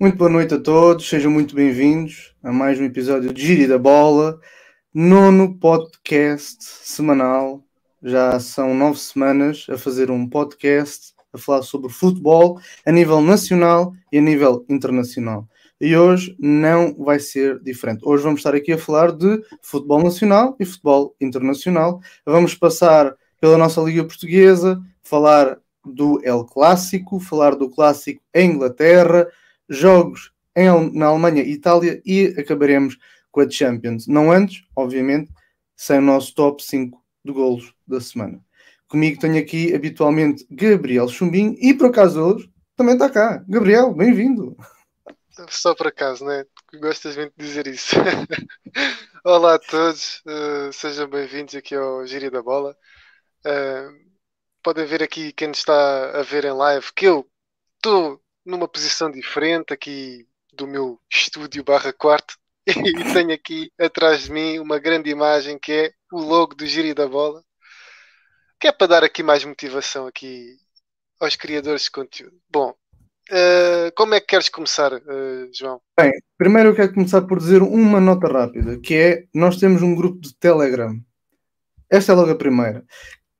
Muito boa noite a todos, sejam muito bem-vindos a mais um episódio de Giri da Bola, nono podcast semanal. Já são nove semanas a fazer um podcast a falar sobre futebol a nível nacional e a nível internacional. E hoje não vai ser diferente. Hoje vamos estar aqui a falar de futebol nacional e futebol internacional. Vamos passar pela nossa Liga Portuguesa, falar do El Clássico, falar do Clássico em Inglaterra, jogos em, na Alemanha e Itália e acabaremos com a Champions. Não antes, obviamente, sem o nosso top 5 de golos da semana. Comigo tenho aqui habitualmente Gabriel Chumbinho e por acaso hoje também está cá. Gabriel, bem-vindo. Só por acaso, né? Gostas muito de dizer isso. Olá a todos, uh, sejam bem-vindos aqui ao Gíria da Bola. Uh, podem ver aqui quem está a ver em live que eu estou numa posição diferente aqui do meu estúdio barra quarto e tenho aqui atrás de mim uma grande imagem que é o logo do Giri da Bola que é para dar aqui mais motivação aqui aos criadores de conteúdo. Bom, uh, como é que queres começar, uh, João? Bem, primeiro eu quero começar por dizer uma nota rápida, que é, nós temos um grupo de Telegram. Esta é logo a primeira.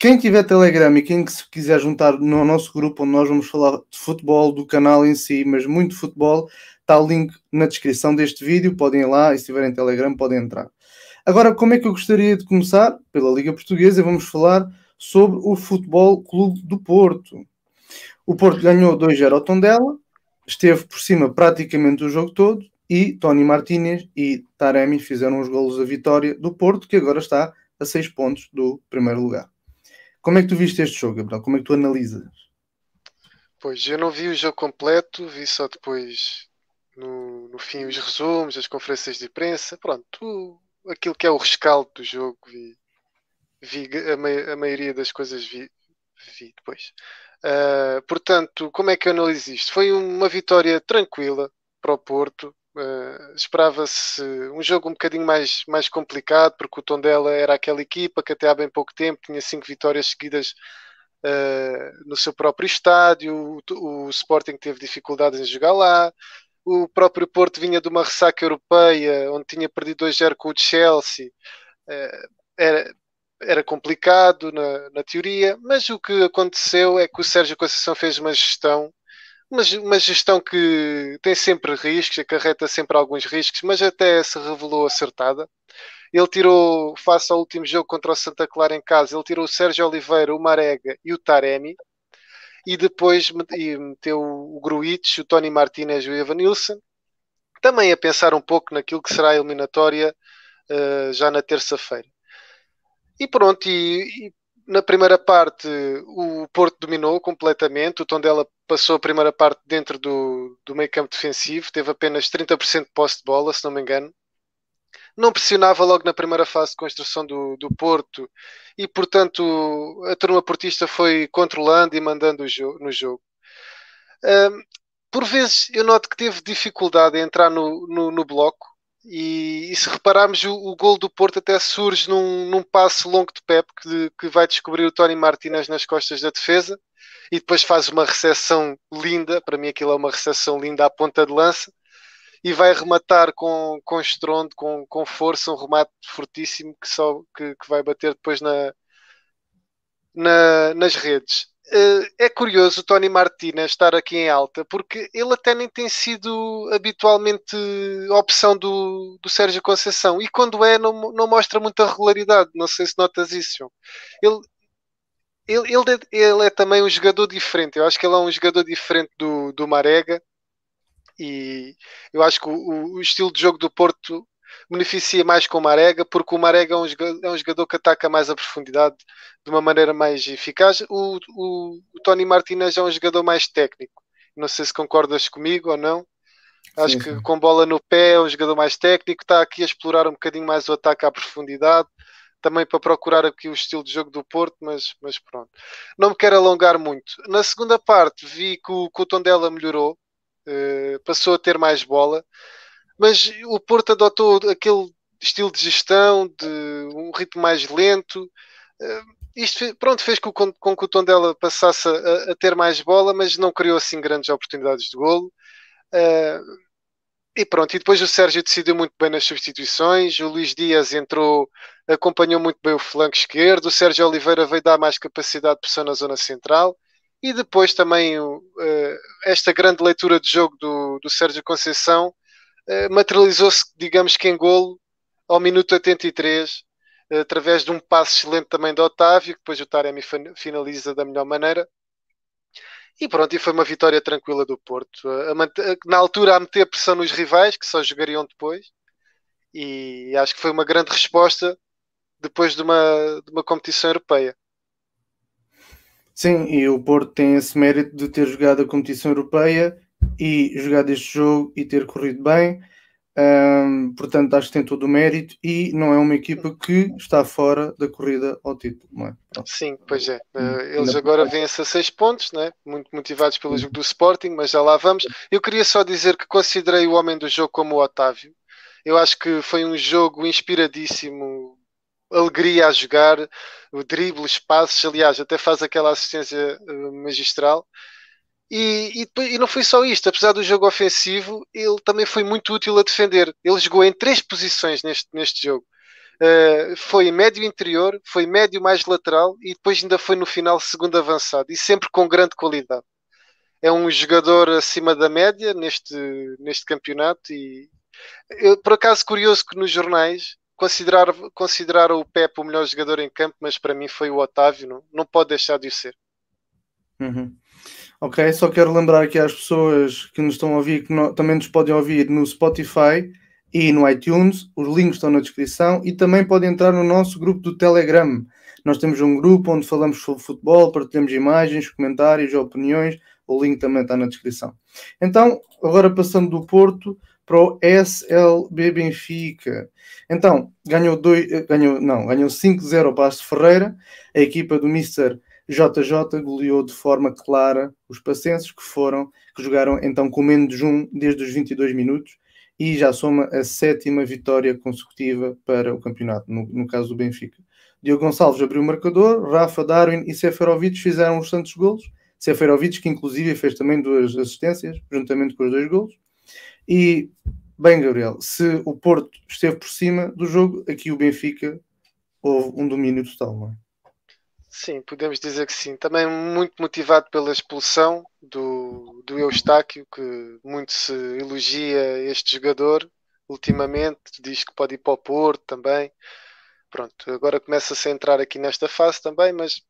Quem tiver Telegram e quem se quiser juntar no nosso grupo, onde nós vamos falar de futebol, do canal em si, mas muito futebol, está o link na descrição deste vídeo. Podem ir lá e se tiverem Telegram, podem entrar. Agora, como é que eu gostaria de começar? Pela Liga Portuguesa, vamos falar sobre o Futebol Clube do Porto. O Porto ganhou 2-0 ao Tondela, esteve por cima praticamente o jogo todo e Tony Martínez e Taremi fizeram os golos da vitória do Porto, que agora está a 6 pontos do primeiro lugar. Como é que tu viste este jogo, Gabriel? Como é que tu analisas? Pois, eu não vi o jogo completo, vi só depois no, no fim os resumos, as conferências de imprensa, pronto, aquilo que é o rescaldo do jogo, vi, vi a, a maioria das coisas vi, vi depois. Uh, portanto, como é que eu analiso isto? Foi uma vitória tranquila para o Porto, Uh, Esperava-se um jogo um bocadinho mais, mais complicado, porque o Tondela era aquela equipa que até há bem pouco tempo tinha cinco vitórias seguidas uh, no seu próprio estádio, o, o, Sporting teve dificuldades em jogar lá, o próprio Porto vinha de uma ressaca europeia, onde tinha perdido 2-0 com o Chelsea, uh, era, era complicado na, na teoria, mas o que aconteceu é que o Sérgio Conceição fez uma gestão uma, gestão que tem sempre riscos, acarreta sempre alguns riscos, mas até se revelou acertada. Ele tirou, face ao último jogo contra o Santa Clara em casa, ele tirou o Sérgio Oliveira, o Marega e o Taremi. E depois meteu o Gruitch, o Tony Martinez e o Evan Nilsson. Também a pensar um pouco naquilo que será a eliminatória uh, já na terça-feira. E pronto, e, e na primeira parte o Porto dominou completamente, o Tondela passou a primeira parte dentro do, do meio campo defensivo, teve apenas 30% de posse de bola, se não me engano. Não pressionava logo na primeira fase de construção do, do Porto e, portanto, a turma portista foi controlando e mandando jo no jogo. Um, por vezes eu noto que teve dificuldade em entrar no, no, no bloco, e, e, se repararmos, o, o gol do Porto até surge num, num passo longo de Pep que, que vai descobrir o Tony Martinez nas costas da defesa e depois faz uma recepção linda. Para mim, aquilo é uma recepção linda à ponta de lança e vai rematar com, com estrondo, com, com força, um remate fortíssimo que, só, que, que vai bater depois na, na, nas redes. Uh, é curioso o Tony Martinez estar aqui em alta, porque ele até nem tem sido habitualmente opção do, do Sérgio Conceição, e quando é, não, não mostra muita regularidade. Não sei se notas isso. Ele, ele, ele, é, ele é também um jogador diferente. Eu acho que ele é um jogador diferente do, do Marega, e eu acho que o, o estilo de jogo do Porto beneficia mais com o Marega, porque o Marega é um, jogador, é um jogador que ataca mais a profundidade de uma maneira mais eficaz. O, o, o Tony Martinez é um jogador mais técnico. Não sei se concordas comigo ou não. Acho sim, que com bola no pé é um jogador mais técnico, está aqui a explorar um bocadinho mais o ataque à profundidade, também para procurar aqui o estilo de jogo do Porto, mas, mas pronto. Não me quero alongar muito. Na segunda parte vi que o, que o melhorou, uh, passou a ter mais bola, mas o Porto adotou aquele estilo de gestão, de um ritmo mais lento. Uh, isto pronto, fez com, com, com que o Tondela passasse a, a, ter mais bola, mas não criou assim grandes oportunidades de golo. Uh, e pronto, e depois o Sérgio decidiu muito bem nas substituições, o Luís Dias entrou, acompanhou muito bem o flanco esquerdo, o Sérgio Oliveira veio dar mais capacidade de pressão na zona central, e depois também uh, esta grande leitura de jogo do, do Sérgio Conceição uh, materializou-se, digamos que em golo, ao minuto 83, uh, através de um passo excelente também do Otávio, que depois o Taremi finaliza da melhor maneira, e pronto, e foi uma vitória tranquila do Porto. Na altura, a meter pressão nos rivais, que só jogariam depois. E acho que foi uma grande resposta depois de uma, de uma competição europeia. Sim, e o Porto tem esse mérito de ter jogado a competição europeia e jogado este jogo e ter corrido bem. Um, portanto, acho que tem todo o mérito e não é uma equipa que está fora da corrida ao título. É? Sim, pois é. Uh, eles agora vêm-se a seis pontos, né? muito motivados pelo jogo do Sporting, mas já lá vamos. Eu queria só dizer que considerei o homem do jogo como o Otávio. Eu acho que foi um jogo inspiradíssimo, alegria a jogar, o drible, os passos, aliás, até faz aquela assistência uh, magistral. E, e, e, não foi só isto, apesar do jogo ofensivo, ele também foi muito útil a defender. Ele jogou em três posições neste, neste jogo. Uh, foi médio interior, foi médio mais lateral e depois ainda foi no final segundo avançado e sempre com grande qualidade. É um jogador acima da média neste, neste campeonato e eu, por acaso curioso que nos jornais consideraram, consideraram o Pepe o melhor jogador em campo, mas para mim foi o Otávio, não, não pode deixar de o ser. Uhum. Ok, só quero lembrar aqui às pessoas que nos estão a ouvir que também nos podem ouvir no Spotify e no iTunes. Os links estão na descrição e também podem entrar no nosso grupo do Telegram. Nós temos um grupo onde falamos sobre futebol, partilhamos imagens, comentários, opiniões. O link também está na descrição. Então, agora passando do Porto para o SLB Benfica. Então, ganhou, dois, ganhou, não, ganhou 5-0 o Passo Ferreira, a equipa do Mr. JJ goleou de forma clara os pacenses que foram, que jogaram então com menos um desde os 22 minutos e já soma a sétima vitória consecutiva para o campeonato, no, no caso do Benfica. Diogo Gonçalves abriu o marcador, Rafa, Darwin e Seferovic fizeram os santos golos. Seferovic, que inclusive fez também duas assistências, juntamente com os dois golos. E, bem, Gabriel, se o Porto esteve por cima do jogo, aqui o Benfica houve um domínio total, não é? Sim, podemos dizer que sim. Também muito motivado pela expulsão do, do Eustáquio, que muito se elogia este jogador ultimamente, diz que pode ir para o Porto também. Pronto, agora começa-se a entrar aqui nesta fase também, mas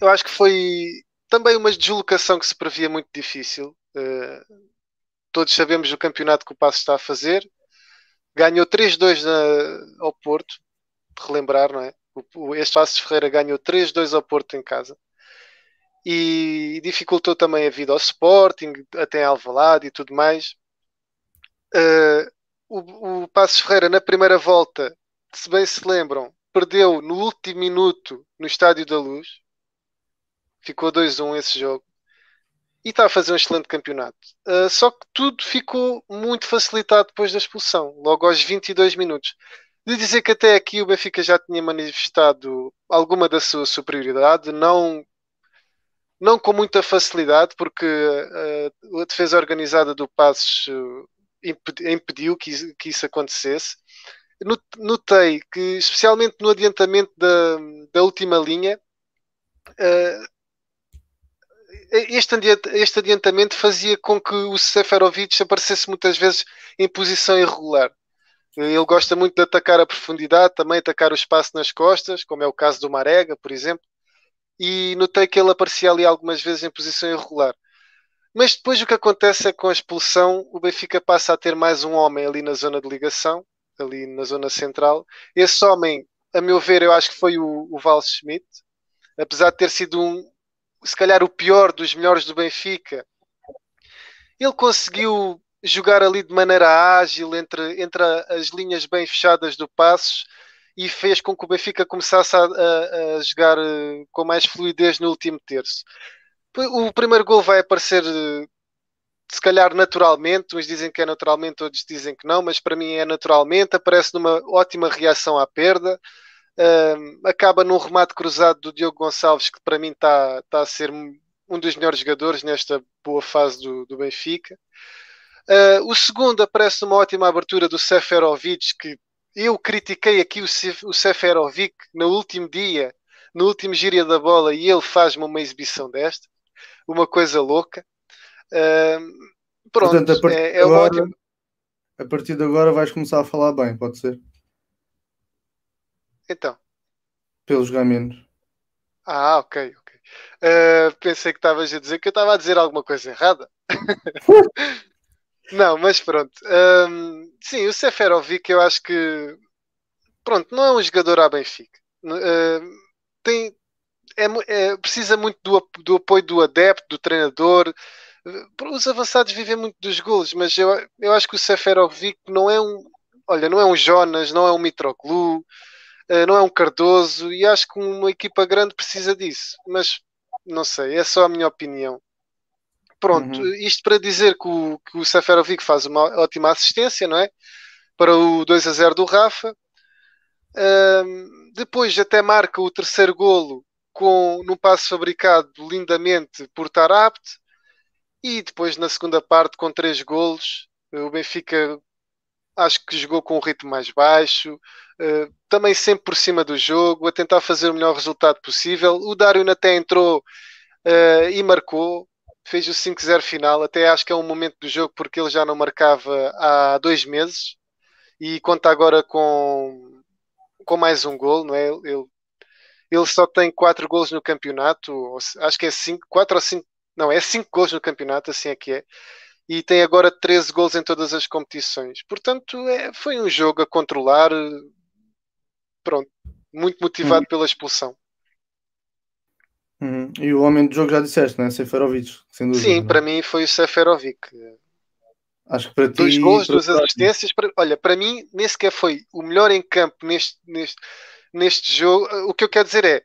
eu acho que foi também uma deslocação que se previa muito difícil. Uh, todos sabemos o campeonato que o Passo está a fazer. Ganhou 3-2 ao Porto, relembrar, não é? O, este Passos Ferreira ganhou 3-2 ao Porto em casa e dificultou também a vida ao Sporting, até Alvalade e tudo mais. Uh, o, o Ferreira na primeira volta, se bem se lembram, perdeu no último minuto no Estádio da Luz. Ficou 2-1 esse jogo. E está a fazer um excelente campeonato. Uh, só que tudo ficou muito facilitado depois da expulsão, logo aos 22 minutos de dizer que até aqui o Benfica já tinha manifestado alguma da sua superioridade, não, não com muita facilidade, porque uh, a defesa organizada do Passos uh, impediu que, que isso acontecesse. Notei que, especialmente no adiantamento da, da última linha, uh, este, adiantamento fazia com que o Seferovic aparecesse muitas vezes em posição irregular. Ele gosta muito de atacar a profundidade, também atacar o espaço nas costas, como é o caso do Marega, por exemplo. E notei que ele aparecia ali algumas vezes em posição irregular. Mas depois o que acontece é que com a expulsão o Benfica passa a ter mais um homem ali na zona de ligação, ali na zona central. Esse homem, a meu ver, eu acho que foi o, o Val Schmidt, apesar de ter sido um, se calhar o pior dos melhores do Benfica. Ele conseguiu jogar ali de maneira ágil entre, entre as linhas bem fechadas do Passos e fez com que o Benfica começasse a, a, a jogar eh, com mais fluidez no último terço. O primeiro gol vai aparecer eh, se calhar naturalmente, uns dizem que é naturalmente, outros dizem que não, mas para mim é naturalmente, aparece numa ótima reação à perda, acaba num remate cruzado do Diogo Gonçalves, que para mim está tá a ser um dos melhores jogadores nesta boa fase do, do Benfica. Uh, o segundo aparece numa ótima abertura do Seferovic, que eu critiquei aqui o, Seferovic no último dia, no último gíria da bola, e ele faz-me uma exibição desta, uma coisa louca. Uh, pronto, Portanto, a partir, é, é agora, ótima... a partir de agora vais começar a falar bem, pode ser? Então. Pelos jogar menos. Ah, ok, ok. Uh, pensei que estavas a dizer que eu estava a dizer alguma coisa errada. Não, mas pronto. Um, sim, o Seferovic eu acho que pronto, não é um jogador à Benfica. Uh, tem, é, é, precisa muito do, do, apoio do adepto, do treinador. Os avançados vivem muito dos golos, mas eu, eu acho que o Seferovic não é um. Olha, não é um Jonas, não é um Mitroglou, não é um Cardoso, e acho que uma equipa grande precisa disso. Mas não sei, é só a minha opinião. Pronto, uhum. isto para dizer que o, que o Seferovic faz uma ótima assistência, não é? Para o 2 a 0 do Rafa. Um, depois até marca o terceiro golo com, num passo fabricado lindamente por Tarabt. E depois na segunda parte com três golos, o Benfica acho que jogou com um ritmo mais baixo, uh, também sempre por cima do jogo, a tentar fazer o melhor resultado possível. O Dário até entrou uh, e marcou, fez o 5-0 final. Até acho que é um momento do jogo porque ele já não marcava há dois meses e conta agora com, com mais um gol, não é? Ele, ele só tem quatro gols no campeonato, acho que é cinco, quatro ou cinco, não, é cinco gols no campeonato, assim é que é. E tem agora 13 gols em todas as competições. Portanto, é, foi um jogo a controlar. Pronto, muito motivado hum. pela expulsão. Uhum. E o homem do jogo já disseste, não é? Seferovic, sem dúvida. Sim, para mim foi o Seferovic. Acho que para ti. Dois gols, duas assistências. Para, olha, para mim, nem sequer foi o melhor em campo neste, neste, neste jogo. O que eu quero dizer é,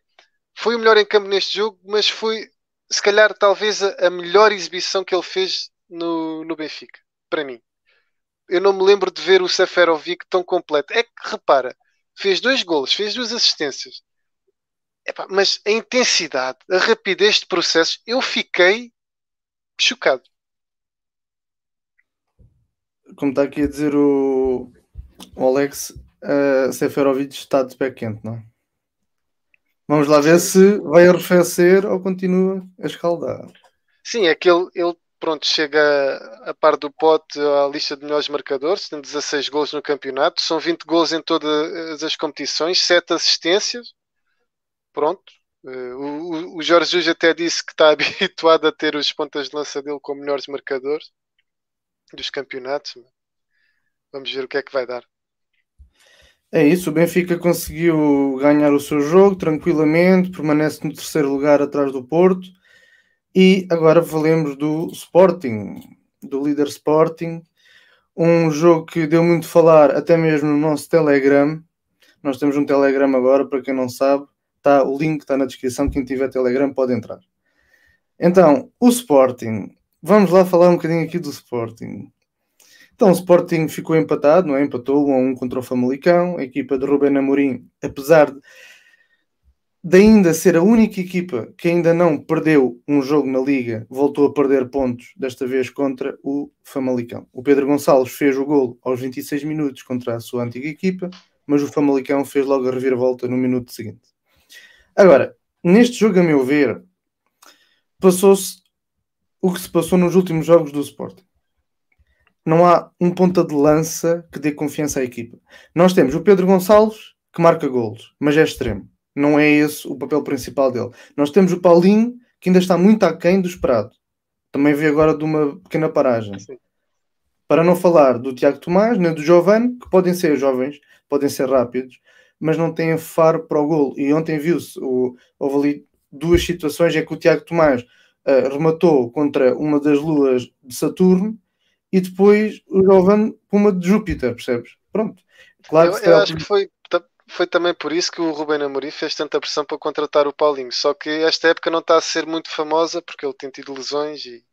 foi o melhor em campo neste jogo, mas foi, se calhar, talvez a melhor exibição que ele fez no, no Benfica. Para mim. Eu não me lembro de ver o Seferovic tão completo. É que, repara, fez dois gols, fez duas assistências Epá, mas a intensidade, a rapidez de processo, eu fiquei chocado. Como está aqui a dizer o, o Alex, uh, Seferovic está de pé quente, não é? Vamos lá ver se vai arrefecer ou continua a escaldar. Sim, é que ele, ele pronto, chega a par do pote à lista de melhores marcadores, tem 16 gols no campeonato, são 20 gols em todas as competições, 7 assistências pronto. Uh, o, Jorge Jesus até disse que está habituado a ter os pontas de lança dele como melhores marcadores dos campeonatos. Vamos ver o que é que vai dar. É isso, o Benfica conseguiu ganhar o seu jogo tranquilamente, permanece no terceiro lugar atrás do Porto. E agora falemos do Sporting, do líder Sporting. Um jogo que deu muito falar até mesmo no nosso Telegram. Nós temos um Telegram agora, para quem não sabe. Tá, o link está na descrição. Quem tiver Telegram pode entrar. Então, o Sporting. Vamos lá falar um bocadinho aqui do Sporting. Então, o Sporting ficou empatado, não é? Empatou 1 a 1 contra o Famalicão. A equipa de Rubén Amorim, apesar de, de ainda ser a única equipa que ainda não perdeu um jogo na Liga, voltou a perder pontos, desta vez contra o Famalicão. O Pedro Gonçalves fez o gol aos 26 minutos contra a sua antiga equipa, mas o Famalicão fez logo a reviravolta no minuto seguinte. Agora, neste jogo, a meu ver, passou-se o que se passou nos últimos jogos do Sporting. Não há um ponta de lança que dê confiança à equipa. Nós temos o Pedro Gonçalves, que marca golos, mas é extremo. Não é esse o papel principal dele. Nós temos o Paulinho, que ainda está muito aquém do esperado. Também veio agora de uma pequena paragem. Sim. Para não falar do Tiago Tomás, nem do Giovanni, que podem ser jovens, podem ser rápidos, mas não têm faro para o gol. E ontem viu-se, houve ali duas situações, é que o Tiago Tomás uh, rematou contra uma das luas de Saturno e depois o Giovanni com uma de Júpiter, percebes? Pronto. Claro eu, eu acho que foi, foi também por isso que o Rubén Amorim fez tanta pressão para contratar o Paulinho. Só que esta época não está a ser muito famosa porque ele tem tido lesões e.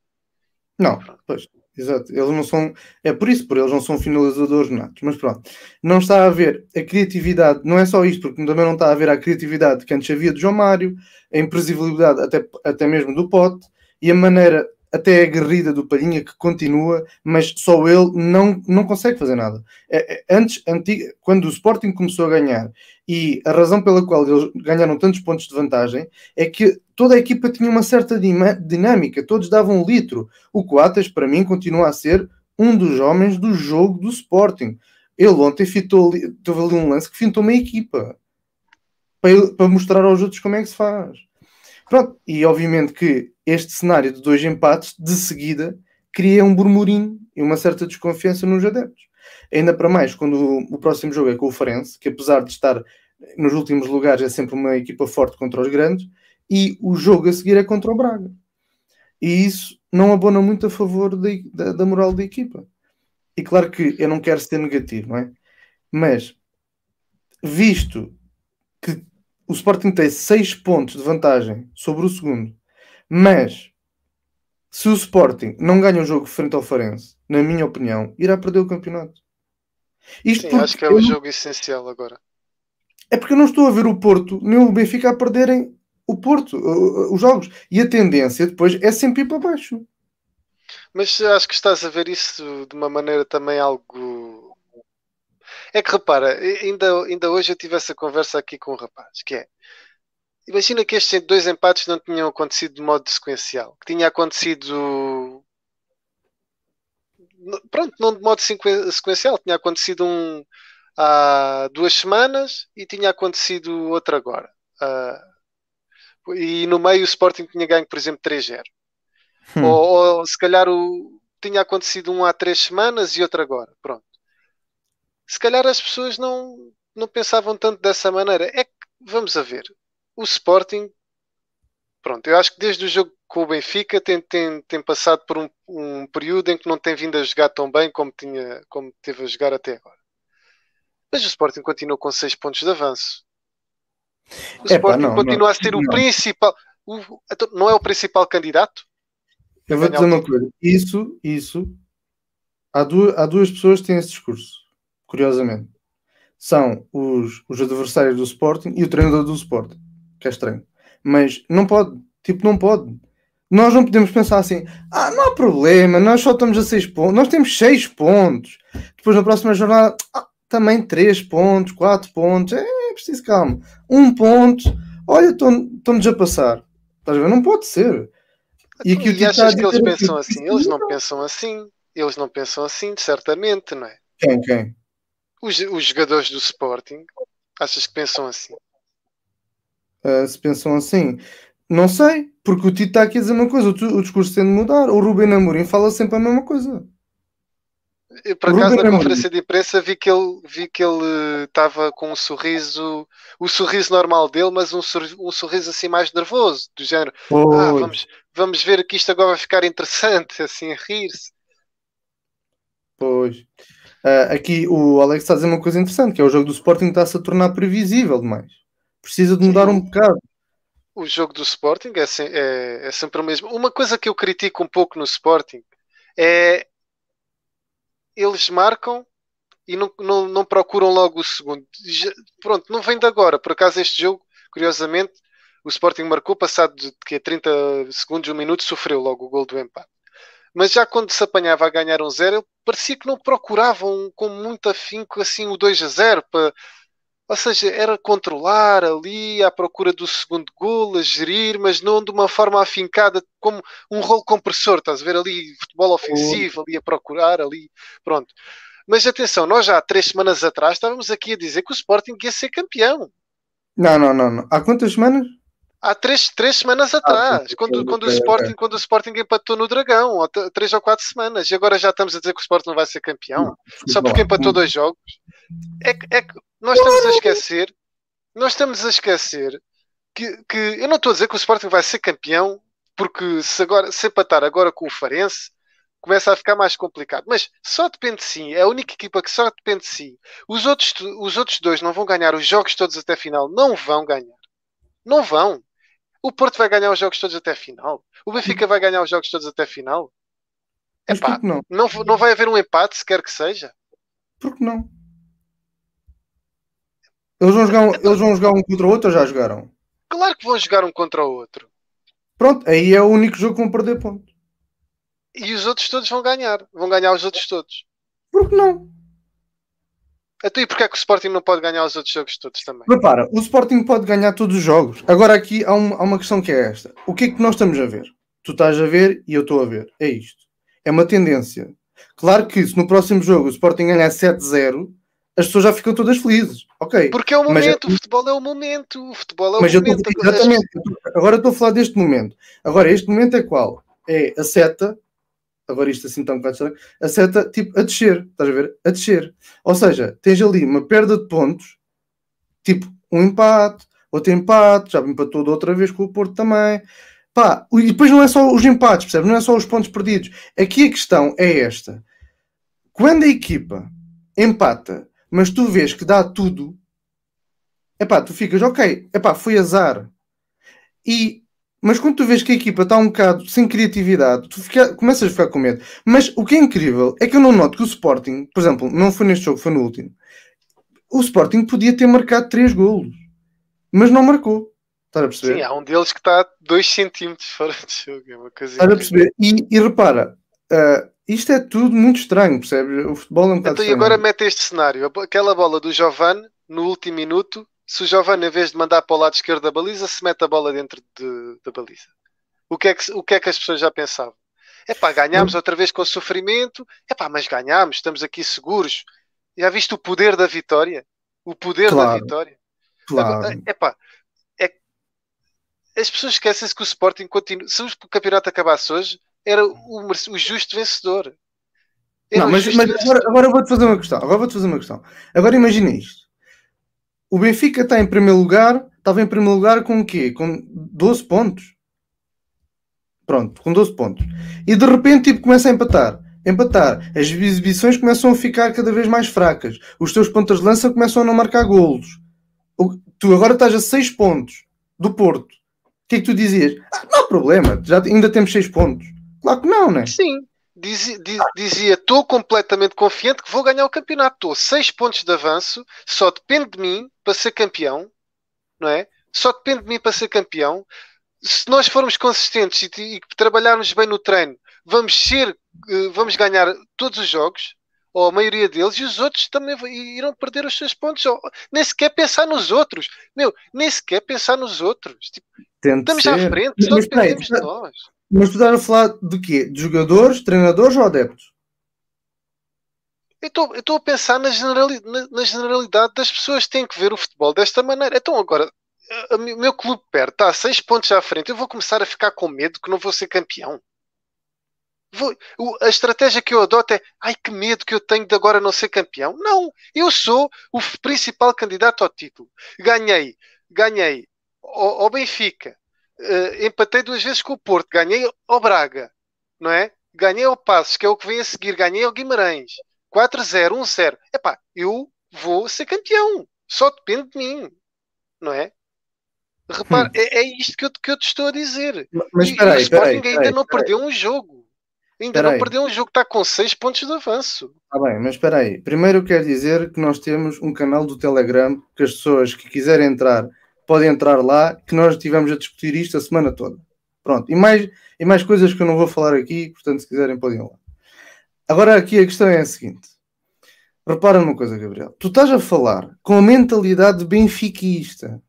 Não, pois. Exato, eles não são, é por isso, por eles não são finalizadores natos, mas pronto, não está a haver a criatividade, não é só isto, porque também não está a haver a criatividade que antes havia de João Mário, a imprevisibilidade até, até mesmo do Pote e a maneira até aguerrida do Palhinha que continua, mas só ele não, não consegue fazer nada. É, é, antes, quando o Sporting começou a ganhar e a razão pela qual eles ganharam tantos pontos de vantagem é que toda a equipa tinha uma certa dinâmica, todos davam um litro. O Coates, para mim, continua a ser um dos homens do jogo do Sporting. Ele ontem fitou, teve ali um lance que fintou uma equipa para, para mostrar aos outros como é que se faz. Pronto, e obviamente que este cenário de dois empates de seguida cria um burburinho e uma certa desconfiança nos adeptos. Ainda para mais quando o, o próximo jogo é com o Farense, que apesar de estar nos últimos lugares é sempre uma equipa forte contra os grandes, e o jogo a seguir é contra o Braga. E isso não abona muito a favor de, da, da moral da equipa. E claro que eu não quero ser negativo, não é? Mas visto que o Sporting tem 6 pontos de vantagem sobre o segundo, mas se o Sporting não ganha um jogo frente ao Farense, na minha opinião, irá perder o campeonato. Isto Sim, acho que é o jogo essencial agora. É porque eu não estou a ver o Porto nem o Benfica a perderem o Porto, os jogos. E a tendência depois é sempre ir para baixo. Mas acho que estás a ver isso de uma maneira também algo é que repara, ainda, ainda hoje eu tive essa conversa aqui com um rapaz, que é imagina que estes dois empates não tinham acontecido de modo sequencial, que tinha acontecido pronto, não de modo sequencial, tinha acontecido um há duas semanas e tinha acontecido outro agora. Uh, e no meio o Sporting tinha ganho, por exemplo, 3-0. Hum. Ou, ou, se calhar o, tinha acontecido um há três semanas e outro agora. Pronto se calhar as pessoas não, não pensavam tanto dessa maneira. É que, vamos a ver, o Sporting, pronto, eu acho que desde o jogo com o Benfica tem, tem, tem passado por um, um período em que não tem vindo a jogar tão bem como, tinha, como teve a jogar até agora. Mas o Sporting continua com 6 pontos de avanço. O Epa, Sporting não, continua não, a ser não. o principal. O, então, não é o principal candidato? Eu vou dizer uma coisa. Isso, isso. Há duas, há duas pessoas que têm esse discurso curiosamente, são os, os adversários do Sporting e o treinador do Sporting, que é estranho. Mas não pode, tipo, não pode. Nós não podemos pensar assim, ah, não há problema, nós só estamos a 6 pontos, nós temos 6 pontos. Depois na próxima jornada, ah, também 3 pontos, 4 pontos, é, é preciso calma. Um ponto, olha, estão-nos a passar. Estás a ver? Não pode ser. E, aqui e achas que eles pensam assim? Eles não pensam assim. Eles não pensam assim, certamente, não é? Quem, quem? Os, os jogadores do Sporting, achas que pensam assim? Uh, se pensam assim, não sei, porque o Tito está aqui a dizer uma coisa, o, o discurso tem de mudar. O Ruben Amorim fala sempre a mesma coisa. Eu, por acaso, na conferência de imprensa vi que ele vi que ele estava com um sorriso, o sorriso normal dele, mas um, sorriso, um sorriso assim mais nervoso, do género. Ah, vamos, vamos ver que isto agora vai ficar interessante, assim, a rir-se. Pois. Uh, aqui o Alex está a dizer uma coisa interessante, que é o jogo do Sporting está-se a tornar previsível demais. Precisa de mudar Sim. um bocado. O jogo do Sporting é, é, é, sempre o mesmo. Uma coisa que eu critico um pouco no Sporting é eles marcam e não, não, não procuram logo o segundo. Já, pronto, não vem de agora. Por acaso este jogo, curiosamente, o Sporting marcou, passado de que 30 segundos, um minuto, sofreu logo o gol do empate mas já quando se apanhava a ganhar um zero, parecia que não procuravam com muito afinco assim o 2 a 0 para ou seja, era controlar ali à procura do segundo gol, a gerir, mas não de uma forma afincada, como um rolo compressor, estás a ver ali, futebol ofensivo, ali a procurar, ali, pronto. Mas atenção, nós já há três semanas atrás estávamos aqui a dizer que o Sporting ia ser campeão. Não, não, não. não. Há quantas semanas? Há três, três semanas ah, atrás, ah, quando, quando, o Sporting, quando o Sporting empatou no Dragão, ou três ou quatro semanas, e agora já estamos a dizer que o Sporting não vai ser campeão, só porque empatou dois jogos. É que, é que nós estamos a esquecer, nós estamos a esquecer que, que eu não estou a dizer que o Sporting vai ser campeão, porque se, agora, se empatar agora com o Farense, começa a ficar mais complicado. Mas só depende de si. É a única equipa que só depende de si. Os outros, os outros dois não vão ganhar os jogos todos até a final. Não vão ganhar. Não vão. O Porto vai ganhar os jogos todos até a final. O Benfica vai ganhar os jogos todos até a final. Epá, não? não? Não vai haver um empate, se quer que seja. Por que não? Eles vão, jogar um, eles vão jogar um contra o outro ou já jogaram? Claro que vão jogar um contra o outro. Pronto, aí é o único jogo que vão perder ponto. e os outros todos vão ganhar. Vão ganhar os outros todos. Por que não? Então, e porquê é que o Sporting não pode ganhar os outros jogos todos também? Repara, o Sporting pode ganhar todos os jogos. Agora aqui há, um, há uma questão que é esta. O que é que nós estamos a ver? Tu estás a ver e eu estou a ver. É isto. É uma tendência. Claro que se no próximo jogo o Sporting ganhar 7-0, as pessoas já ficam todas felizes. Ok. Porque é o Mas- momento, o futebol é o momento, o futebol é o Mas eu momento. exatamente, eu estou- agora estou a falar deste momento. Agora, este momento é qual? É a seta, agora isto assim está um bocado estranho, a seta tipo a descer, estás a ver? A descer. Ou seja, tens ali uma perda de pontos, tipo um empate, outro empate, já me empatou da outra vez com o Porto também. Pá, e depois não é só os empates, percebes? Não é só os pontos perdidos. Aqui a questão é esta. Quando a equipa empata, mas tu vês que dá tudo, epá, tu ficas, ok, epá, foi azar. E, mas quando tu vês que a equipa está um bocado sem criatividade, tu fica, começas a ficar com medo. Mas o que é incrível é que eu não noto que o Sporting, por exemplo, não foi neste jogo, foi no último. O Sporting podia ter marcado 3 golos, mas não marcou. Estás a perceber? Sim, há um deles que está 2 centímetros fora de jogo. É uma coisa Estás a perceber? E, e repara, ah, isto é tudo muito estranho, percebes? O futebol é um bocado Então, e estranho. agora mete este cenário: aquela bola do Giovanni no último minuto. Se o Giovanni, em vez de mandar para o lado esquerdo da baliza, se mete a bola dentro de- da baliza. O que, é que, o que é que as pessoas já pensavam? É pá, ganhámos outra vez com sofrimento. É pá, mas ganhámos, estamos aqui seguros. Já viste o poder da vitória? O poder da Claro. vitória. Claro. É pá, é... as pessoas esquecem-se que o Sporting continua. Se o campeonato acabasse hoje, era o, o justo vencedor. Era Não, o mas, mas agora, agora vou-te fazer uma questão. Agora vou-te fazer uma questão. Agora imagina isto. O Benfica está em primeiro lugar, estava em primeiro lugar com o quê? Com 12 pontos. Pronto, com 12 pontos. E de repente tipo, começa a empatar. Empatar. As exibições começam a ficar cada vez mais fracas. Os teus pontas de lança começam a não marcar golos. Tu agora estás a 6 pontos do Porto. O que é que tu dizias? Ah, não há problema, já ainda temos 6 pontos. Claro que não, né? Sim. Dizia, di- dizia, estou completamente confiante que vou ganhar o campeonato. Estou 6 pontos de avanço, só depende de mim para ser campeão, não é? Só depende de mim para ser campeão. Se nós formos consistentes e, e trabalharmos bem no treino, vamos ser, eh, vamos ganhar todos os jogos, ou a maioria deles, e os outros também irão perder os seus pontos. Ou- nem sequer pensar nos outros. Meu, nem sequer pensar nos outros. Tipo, estamos à ser. frente, Mas só dependemos de nós. Mas tu estás a falar de quê? De jogadores, treinadores ou adeptos? Eu estou- a pensar na, generali- na- na generalidade das pessoas que têm que ver o futebol desta maneira. Então agora, o meu clube perto está a 6 pontos à frente. Eu vou começar a ficar com medo que não vou ser campeão. Vou- a estratégia que eu adoto é ai que medo que eu tenho de agora não ser campeão. Não, eu sou o principal candidato ao título. Ganhei, ganhei ao, ao Benfica, eh, empatei duas vezes com o Porto, ganhei ao Braga, não é? Ganhei ao Passos, que é o que vem a seguir, ganhei ao Guimarães. 4-0, 1-0. Epá, eu vou ser campeão. Só depende de mim. Não é? Repare, Hum. é, é isto que eu, que eu te estou a dizer. Mas espera e o aí, aí, Sporting espera ainda aí, não espera aí. perdeu um jogo. Ainda Espera não perdeu um jogo. Está com 6 pontos de avanço. Está bem, mas espera aí. Primeiro eu quero dizer que nós temos um canal do Telegram que as pessoas que quiserem entrar podem entrar lá, que nós estivemos a discutir isto a semana toda. Pronto. E mais, e mais coisas que eu não vou falar aqui, portanto, se quiserem podem ir lá. Agora aqui a questão é a seguinte. Repara numa coisa, Gabriel. Tu estás a falar com a mentalidade de benfiquista.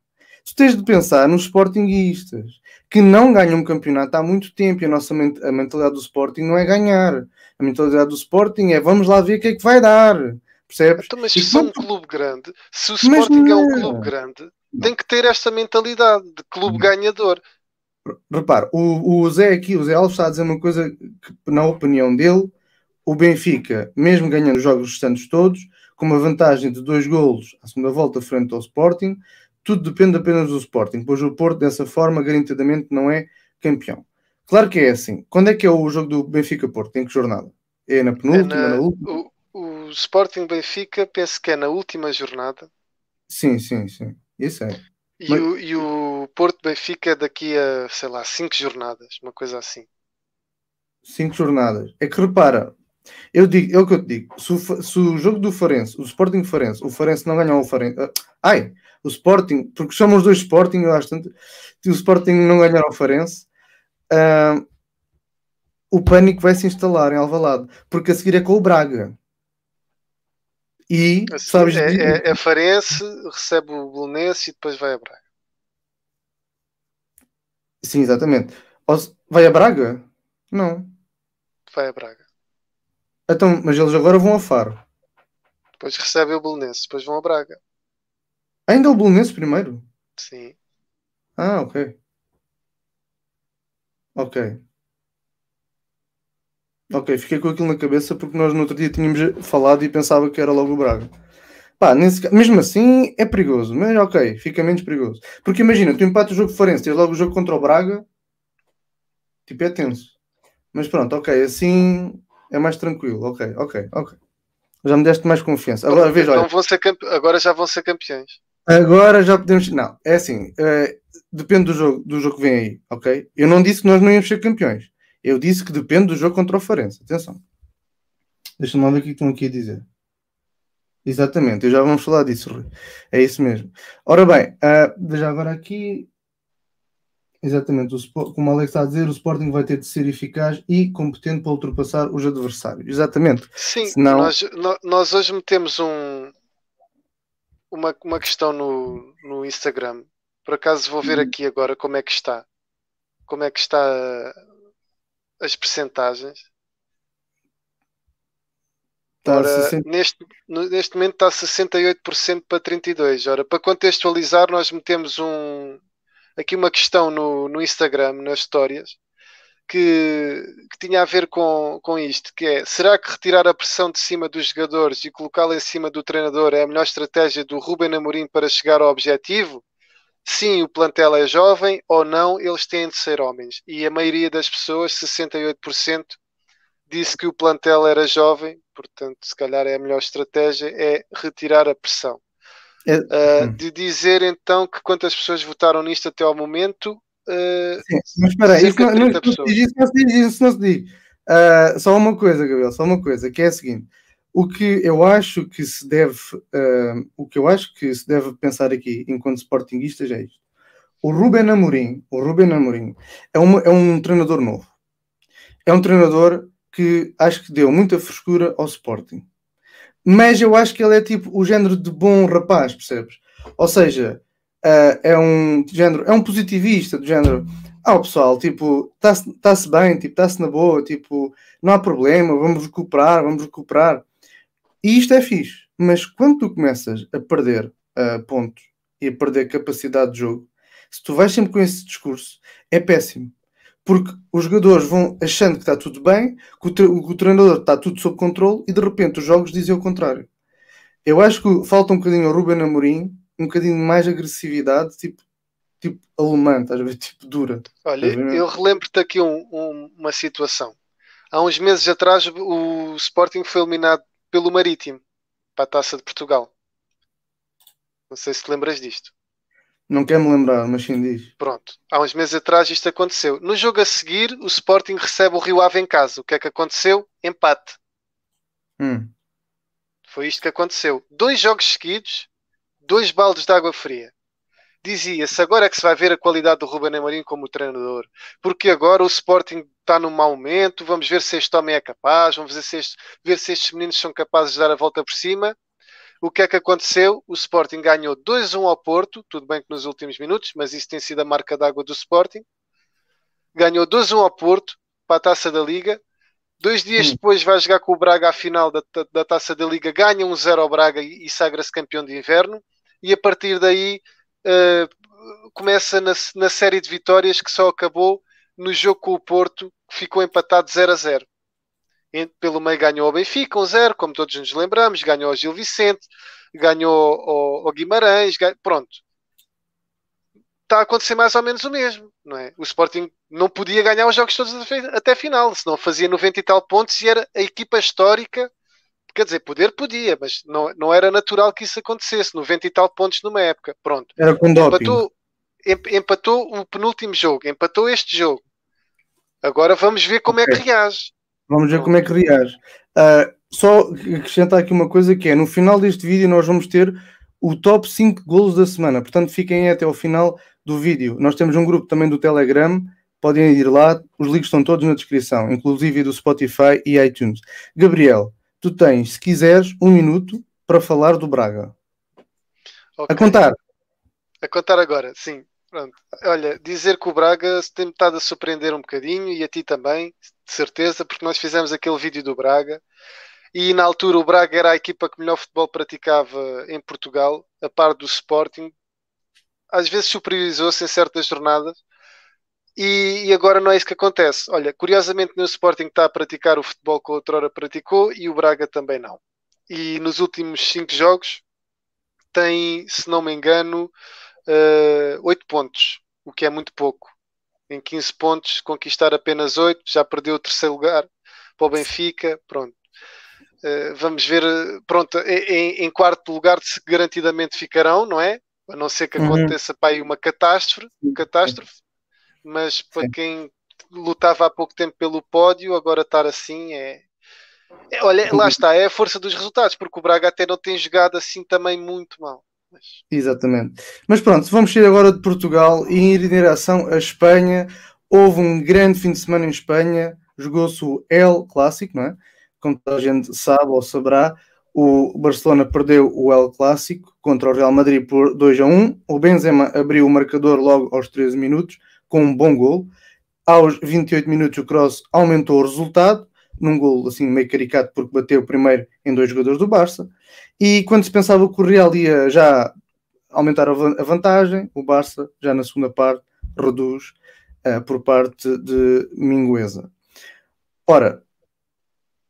Tu tens de pensar nos sportinguistas que não ganham um campeonato há muito tempo e a nossa ment- a mentalidade do Sporting não é ganhar. A mentalidade do Sporting é vamos lá ver o que é que vai dar. Percebes? Então, mas se são um clube grande, se o Sporting é um clube grande, Não. Tem que ter esta mentalidade de clube Não. ganhador. Repara, o, o Zé aqui, o Zé Alves está a dizer uma coisa que, na opinião dele, o Benfica, mesmo ganhando os jogos restantes todos, com uma vantagem de dois golos à segunda volta frente ao Sporting, tudo depende apenas do Sporting, pois o Porto, dessa forma, garantidamente não é campeão. Claro que é assim. Quando é que é o jogo do Benfica-Porto? Em que jornada? É na penúltima, É na- na última? O, o Sporting Benfica, penso que é na última jornada. Sim, sim, sim. Isso é. E, Mas- o, e o Porto Benfica é daqui a, sei lá, 5 jornadas, uma coisa assim. cinco jornadas. É que repara, eu digo, é o que eu te digo. Se o, se o jogo do Farense, o Sporting Farense, o Farense não ganhar o Farense. ah, ai, o Sporting, porque somos os dois Sporting, eu acho tanto. Se o Sporting não ganhar o Farense, ah, o pânico vai se instalar em Alvalade, porque a seguir é com o Braga. E Assim, sabes é, de- é, é Farense, recebe o Bolonense e depois vai a Braga. Sim, exatamente. Vai a Braga? Não. Vai a Braga. Então, mas eles agora vão a Faro. Depois recebe o Bolonense, depois vão a Braga. Ainda o Bolonense primeiro? Sim. Ah, ok. Ok. Ok, fiquei com aquilo na cabeça porque nós no outro dia tínhamos falado e pensava que era logo o Braga. Pá, nesse mesmo assim é perigoso, mas ok, fica menos perigoso. Porque imagina, tu empatas o jogo Farense, tens logo o jogo contra o Braga, tipo é tenso. Mas pronto, ok, assim é mais tranquilo. Ok, ok, ok. Já me deste mais confiança. Agora veja, Então olha, vão ser campe- Agora já vão ser campeões. Agora já podemos. Não, é assim. eh, depende do jogo, do jogo que vem aí, ok? Eu não disse que nós não íamos ser campeões. Eu disse que depende do jogo contra o Farense. Atenção. Deixa-me lá ver o que estão aqui a dizer. Exatamente, eu já vamos falar disso, Rui. É isso mesmo. Ora bem, ah, já agora aqui. Exatamente, o, como o Alex está a dizer, o Sporting vai ter de ser eficaz e competente para ultrapassar os adversários. Exatamente. Sim, Senão- nós, nós hoje metemos um, uma, uma questão no, no Instagram. Por acaso vou ver Hum. aqui agora como é que está. Como é que está uh, as percentagens. A Ora, 60 neste, neste momento está 68% para 32%. Ora, para contextualizar, nós metemos um, aqui uma questão no, no Instagram, nas histórias, que, que tinha a ver com, com isto, que é, será que retirar a pressão de cima dos jogadores e colocá-la em cima do treinador é a melhor estratégia do Ruben Amorim para chegar ao objetivo? Sim, o plantel é jovem ou não, eles têm de ser homens. E a maioria das pessoas, 68%, disse que o plantel era jovem, portanto, se calhar é a melhor estratégia é retirar a pressão. É- Uh, de dizer então que quantas pessoas votaram nisto até ao momento, uh, Sim, mas espera aí, isso não, de não, 30 não se diz, isso não se diz. Ah, só uma coisa, Gabriel, só uma coisa, que é a seguinte: o que eu acho que se deve, ah, o que eu acho que se deve pensar aqui, enquanto sportinguistas, é isto. O Ruben Amorim, o Ruben Amorim é, uma, é um treinador novo. É um treinador que acho que deu muita frescura ao Sporting. Mas eu acho que ele é tipo o género de bom rapaz, percebes? Ou seja, ah, é um género, é um positivista do género. Ah, pessoal, tipo, está-se tá-se bem, tipo, está-se na boa, tipo, não há problema, vamos recuperar, vamos recuperar. E isto é fixe. Mas quando tu começas a perder ah, pontos e a perder capacidade de jogo, se tu vais sempre com esse discurso, é péssimo. Porque os jogadores vão achando que está tudo bem, que o, tre- o treinador está tudo sob controle e de repente os jogos dizem o contrário. Eu acho que falta um bocadinho ao Ruben Amorim, um bocadinho mais agressividade, tipo, tipo alemã, estás a ver? Tipo dura. olha, eu relembro-te aqui um- um- uma situação. Há uns meses atrás o Sporting foi eliminado pelo Marítimo para a Taça de Portugal. Não sei se te lembras disto. Não quero me lembrar, mas sim diz. Pronto, há uns meses atrás isto aconteceu. No jogo a seguir, o Sporting recebe o Rio Ave em casa. O que é que aconteceu? Empate. Hum. Foi isto que aconteceu. Dois jogos seguidos, dois baldes de água fria. Dizia-se agora é que se vai ver a qualidade do Ruben Amorim como treinador, porque agora o Sporting está num mau momento, vamos ver se este homem é capaz, vamos ver se, este- ver se estes meninos são capazes de dar a volta por cima. O que é que aconteceu? O Sporting ganhou 2-1 ao Porto, tudo bem que nos últimos minutos, mas isso tem sido a marca d'água do Sporting. Ganhou 2-1 ao Porto para a Taça da Liga. Dois dias Hum. depois vai jogar com o Braga à final da, da, Taça da Liga, ganha um 0 ao Braga e, e sagra-se campeão de inverno. E a partir daí eh, começa na, na série de vitórias que só acabou no jogo com o Porto, que ficou empatado 0 a 0. E Pelo meio ganhou ao Benfica, um 0, como todos nos lembramos, ganhou ao Gil Vicente, ganhou ao Guimarães, gan- pronto. Está a acontecer mais ou menos o mesmo, não é? O Sporting não podia ganhar os jogos todos até final, senão fazia 90 e tal pontos e era a equipa histórica. Quer dizer, poder podia, mas não, não era natural que isso acontecesse. 90 e tal pontos numa época. Pronto. Era com doping. Empatou, em- empatou o penúltimo jogo, empatou este jogo. Agora vamos ver como é Ok. que reage. Vamos ver como é que reage. Ah, só acrescentar aqui uma coisa que é, no final deste vídeo nós vamos ter o top 5 golos da semana. Portanto, fiquem até ao final do vídeo. Nós temos um grupo também do Telegram podem ir lá, os links estão todos na descrição, inclusive do Spotify e iTunes. Gabriel, tu tens, se quiseres, um minuto para falar do Braga. Okay. A contar. A contar agora, sim. Pronto. Olha, dizer que o Braga se tem estado a surpreender um bocadinho e a ti também, de certeza, porque nós fizemos aquele vídeo do Braga e na altura o Braga era a equipa que melhor futebol praticava em Portugal, a par do Sporting. Às vezes superiorizou-se em certas jornadas e, e, agora não é isso que acontece. Olha, curiosamente no Sporting está a praticar o futebol que outrora praticou e o Braga também não. E nos últimos cinco jogos tem, se não me engano, uh, 8 pontos, o que é muito pouco. Em 15 pontos, conquistar apenas 8, já perdeu o terceiro lugar para o Benfica, pronto. Uh, vamos ver, pronto, em, em, quarto lugar garantidamente ficarão, não é? A não ser que uhum. aconteça uhum. para aí uma catástrofe, catástrofe. Mas para Sim. quem lutava há pouco tempo pelo pódio, agora estar assim é, é, olha, lá está, é a força dos resultados, porque o Braga até não tem jogado assim também muito mal. Mas... Exatamente. Mas pronto, vamos sair agora de Portugal e ir em direção à Espanha. Houve um grande fim de semana em Espanha, jogou-se o El Clássico, não é? Como toda a gente sabe ou saberá, o Barcelona perdeu o El Clássico contra o Real Madrid por 2 a 1. O Benzema abriu o marcador logo aos 13 minutos com um bom gol. Aos 28 minutos o Cross aumentou o resultado num gol assim meio caricato porque bateu primeiro em dois jogadores do Barça. E quando se pensava que o Real ia já aumentar a vantagem, o Barça já na segunda parte reduz uh, por parte de Mingueza. Ora,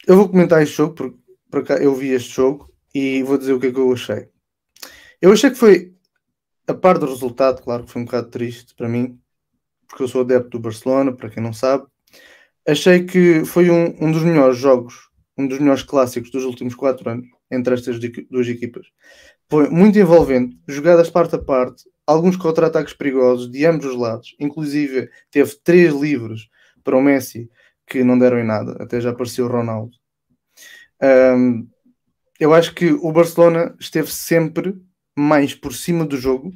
eu vou comentar este jogo porque por cá eu vi este jogo e vou dizer o que é que eu achei. Eu achei que foi, a par do resultado, claro que foi um bocado triste para mim, porque eu sou adepto do Barcelona, para quem não sabe, achei que foi um, um dos melhores jogos, um dos melhores clássicos dos últimos quatro anos entre estas duas equipas. Foi muito envolvente, jogadas parte a parte, alguns contra-ataques perigosos de ambos os lados, inclusive teve três livros para o Messi que não deram em nada, até já apareceu o Ronaldo. Um, eu acho que o Barcelona esteve sempre mais por cima do jogo,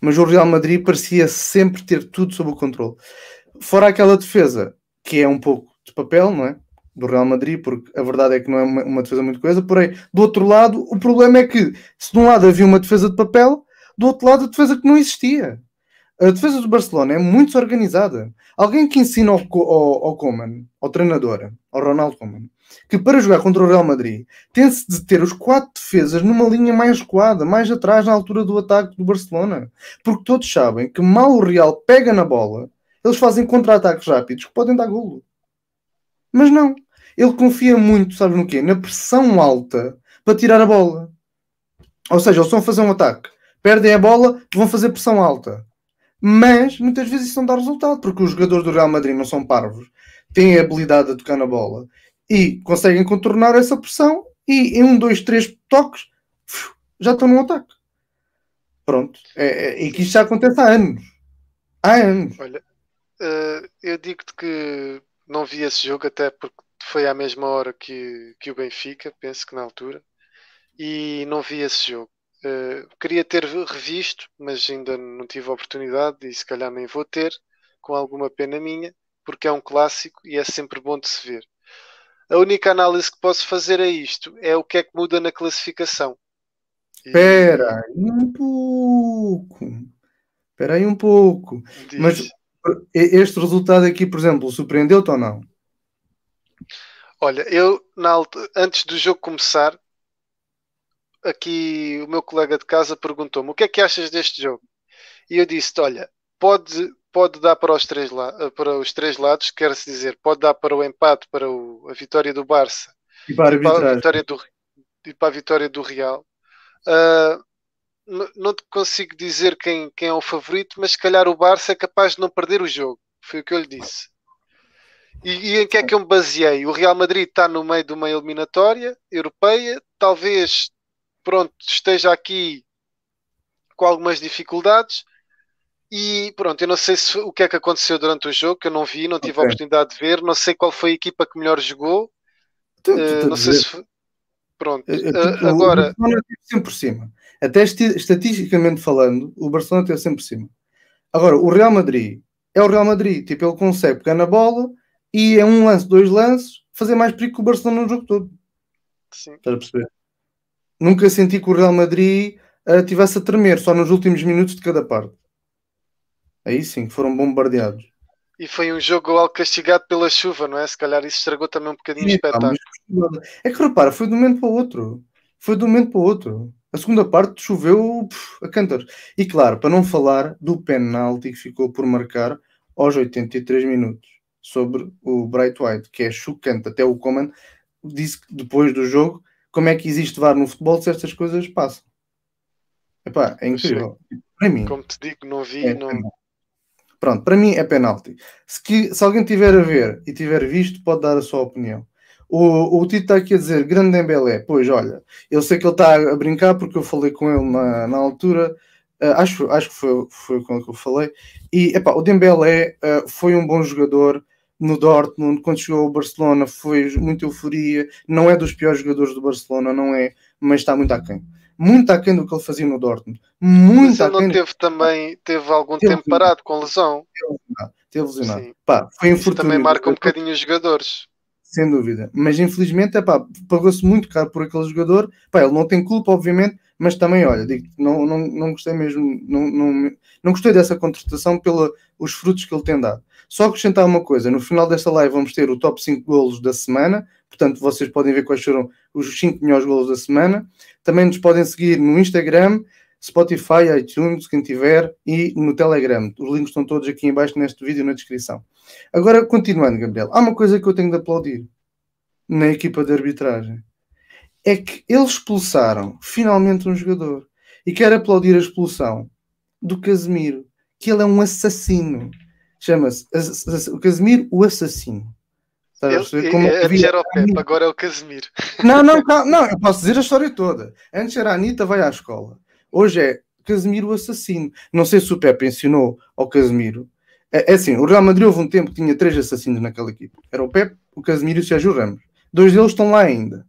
mas o Real Madrid parecia sempre ter tudo sob o controle. Fora aquela defesa que é um pouco de papel, não é? Do Real Madrid, porque a verdade é que não é uma, uma defesa muito coisa. Porém, do outro lado, o problema é que se de um lado havia uma defesa de papel, do outro lado a defesa que não existia. A defesa do Barcelona é muito desorganizada. Alguém que ensina ao, ao, ao Koeman, ao treinador, ao Ronaldo Koeman, que para jogar contra o Real Madrid tem-se de ter os quatro defesas numa linha mais recuada, mais atrás na altura do ataque do Barcelona. Porque todos sabem que mal o Real pega na bola, eles fazem contra-ataques rápidos que podem dar golo. Mas não. Ele confia muito, sabe no quê? Na pressão alta para tirar a bola. Ou seja, eles vão fazer um ataque, perdem a bola, vão fazer pressão alta. Mas muitas vezes isso não dá resultado, porque os jogadores do Real Madrid não são parvos, têm a habilidade de tocar na bola e conseguem contornar essa pressão e em um, dois, três toques já estão no ataque. Pronto. É, é, e que isto já acontece há anos. Há anos. Olha, Uh, eu digo-te que não vi esse jogo, até porque foi à mesma hora que, que o Benfica, penso que na altura, e não vi esse jogo. Uh, queria ter revisto, mas ainda não tive a oportunidade e se calhar nem vou ter, com alguma pena minha, porque é um clássico e é sempre bom de se ver. A única análise que posso fazer a isto é o que é que muda na classificação. Espera aí um pouco. Espera aí um pouco. Diz. Mas este resultado aqui, por exemplo, surpreendeu-te ou não? Olha, eu na, antes do jogo começar, aqui o meu colega de casa perguntou-me o que é que achas deste jogo? E eu disse: olha, pode, pode dar para os, três para os três lados, quer-se dizer, pode dar para o empate, para o, a vitória do Barça e para a, e para a vitória do, e para a vitória do Real. Uh, não te consigo dizer quem, quem é o favorito, mas se calhar o Barça é capaz de não perder o jogo. Foi o que eu lhe disse. E, e em que é que eu me baseei? O Real Madrid está no meio de uma eliminatória europeia, talvez pronto, esteja aqui com algumas dificuldades. E pronto, eu não sei se, o que é que aconteceu durante o jogo, que eu não vi, não tive okay. a oportunidade de ver, não sei qual foi a equipa que melhor jogou. Uh, não sei se. Pronto, uh, agora. Sempre por cima até estatisticamente falando, o Barcelona teve sempre por cima. Agora, o Real Madrid é o Real Madrid. Tipo, ele consegue pegar na bola e é um lance, dois lances, fazer mais perigo que o Barcelona no jogo todo. Sim. Estás a perceber? Nunca senti que o Real Madrid uh, tivesse a tremer, só nos últimos minutos de cada parte. Aí sim, foram bombardeados. E foi um jogo algo castigado pela chuva, não é? Se calhar isso estragou também um bocadinho o pá, espetáculo. É que repara, foi de um momento para o outro. Foi de um momento para o outro. A segunda parte choveu puf, a cantar. E claro, para não falar do penalti que ficou por marcar aos 83 minutos sobre o Bright White, que é chocante. Até o Coman disse que depois do jogo como é que existe VAR no futebol se estas coisas passam. Epá, é incrível. Para mim, Como te digo, não vi, é não... Pronto, para mim é penalti. Se, que- se alguém tiver a ver e tiver visto, pode dar a sua opinião. O, o Tito está aqui a dizer grande Dembélé. Pois olha, eu sei que ele está a brincar porque eu falei com ele na, na altura. Ah, acho, acho que foi, foi com ele que eu falei. E epá, o Dembélé ah, foi um bom jogador no Dortmund. Quando chegou ao Barcelona, foi muita euforia. Não é dos piores jogadores do Barcelona, não é, mas está muito aquém. Muito aquém do que ele fazia no Dortmund. Mas Muito ele não teve também, teve algum Teve, tempo parado com lesão. lesionado, Teve lesionado. Pá, foi Isso também marca um bocadinho os jogadores. Sem dúvida. Mas infelizmente, é pá, pagou-se muito caro por aquele jogador. Pá, ele não tem culpa, obviamente, mas também, olha, digo, não, não, não gostei mesmo, não, não, não gostei dessa contratação pelos frutos que ele tem dado. Só acrescentar uma coisa: no final desta live vamos ter o top 5 golos da semana. Portanto, vocês podem ver quais foram os 5 melhores golos da semana. Também nos podem seguir no Instagram, Spotify, iTunes, quem tiver, e no Telegram. Os links estão todos aqui embaixo neste vídeo na descrição. Agora, continuando, Gabriel, há uma coisa que eu tenho de aplaudir na equipa de arbitragem. É que eles expulsaram finalmente um jogador. E quero aplaudir a expulsão do Casemiro, que ele é um assassino. Chama-se o Casemiro, o assassino. Ele? Como é, havia- antes era o Pepe, agora é o Casemiro. não, não, não, não, eu posso dizer a história toda. Antes era a Anitta vai à escola. Hoje é Casemiro o assassino. Não sei se o Pepe ensinou ao Casemiro. É, é assim, o Real Madrid houve um tempo que tinha três assassinos naquela equipe. Era o Pepe, o Casemiro e o Sérgio Ramos. Dois deles estão lá ainda.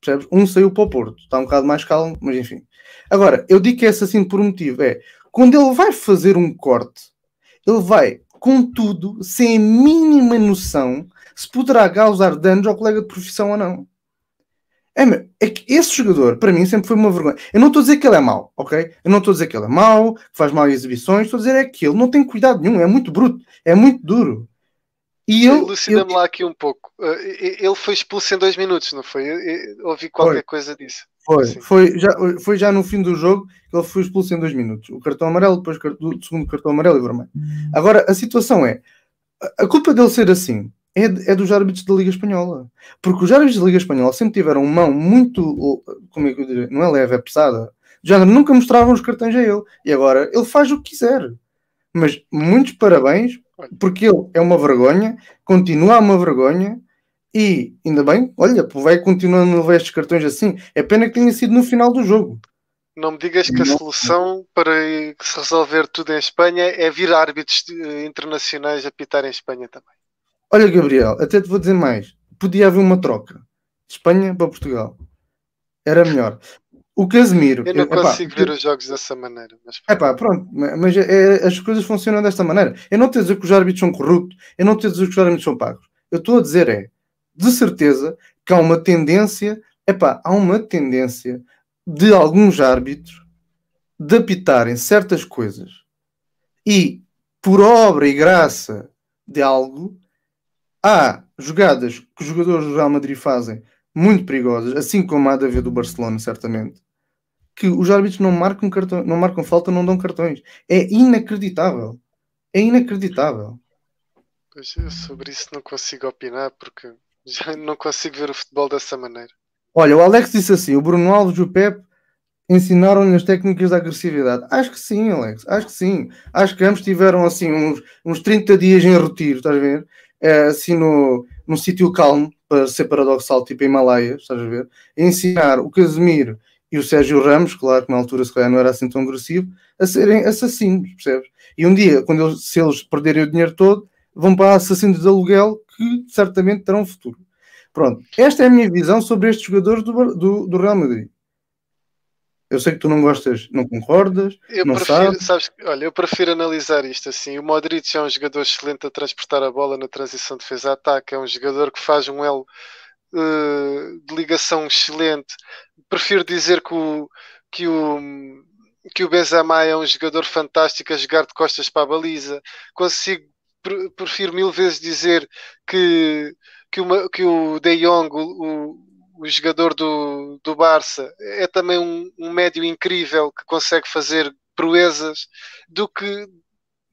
Percebes? Um saiu para o Porto. Está um bocado mais calmo, mas enfim. Agora, eu digo que é assassino por um motivo. É, quando ele vai fazer um corte, ele vai com tudo, sem a mínima noção se poderá causar danos ao colega de profissão ou não. É, é que esse jogador, para mim, sempre foi uma vergonha. Eu não estou a dizer que ele é mau, ok? Eu não estou a dizer que ele é mau, que faz mal em exibições. Estou a dizer é que ele não tem cuidado nenhum, é muito bruto, é muito duro. E eu Elucida-me lá aqui um pouco. Uh, e- Ele foi expulso em dois minutos, não foi? Eu, eu ouvi qualquer Foi. coisa disso. foi, foi, já, foi já no fim do jogo que ele foi expulso em dois minutos. O cartão amarelo, depois do segundo cartão amarelo e vermelho. Agora, a situação é, a culpa dele ser assim é, é dos árbitros da Liga Espanhola. Porque os árbitros da Liga Espanhola sempre tiveram mão muito, como é que eu diria, não é leve, é pesada. Já nunca mostravam os cartões a ele. E agora ele faz o que quiser. Mas muitos parabéns, porque ele é uma vergonha, continua uma vergonha. E ainda bem, olha, vai continuando a levar estes cartões assim. É pena que tenha sido no final do jogo. Não me digas que a solução para se resolver tudo em Espanha é vir árbitros eh, internacionais a pitar em Espanha também. Olha, Gabriel, até te vou dizer mais. Podia haver uma troca. De Espanha para Portugal. Era melhor. O Casemiro. Eu não epá, consigo ver os jogos dessa maneira. Mas Epá, pronto, mas é- as coisas funcionam desta maneira. Eu não estou a dizer que os árbitros são corruptos, eu não estou a dizer que os árbitros são pagos. Eu estou a dizer é, de certeza, que há uma tendência, epá, há uma tendência de alguns árbitros de apitarem certas coisas e, por obra e graça de algo, há jogadas que os jogadores do Real Madrid fazem muito perigosas, assim como há de haver do Barcelona, certamente, que os árbitros não marcam, cartão, não marcam falta, não dão cartões. É inacreditável. É inacreditável. pois eu sobre isso não consigo opinar porque já não consigo ver o futebol dessa maneira. Olha, o Alex disse assim: o Bruno Alves e o Pep ensinaram-lhe as técnicas da agressividade. Acho que sim, Alex, acho que sim. Acho que ambos tiveram assim uns, uns 30 dias em retiro, estás a ver? É, assim no, num sítio calmo, para ser paradoxal, tipo Himalaias, estás a ver? Ensinar o Casemiro e o Sérgio Ramos, claro que na altura se calhar não era assim tão agressivo, a serem assassinos, percebes? E um dia, quando eles, se eles perderem o dinheiro todo, vão para assassinos de aluguel que certamente terão futuro. Pronto, esta é a minha visão sobre estes jogadores do, do, do Real Madrid. Eu sei que tu não gostas, não concordas, eu não prefiro, sabes. sabes, olha, eu prefiro analisar isto assim. O Modric é um jogador excelente a transportar a bola na transição de defesa-ataque, é um jogador que faz um elo uh, de ligação excelente. Prefiro dizer que o, que o, que o Benzema é um jogador fantástico a jogar de costas para a baliza. Consigo, prefiro mil vezes dizer que, que, uma, que o De Jong, o, o jogador do, do Barça, é também um, um médio incrível que consegue fazer proezas do que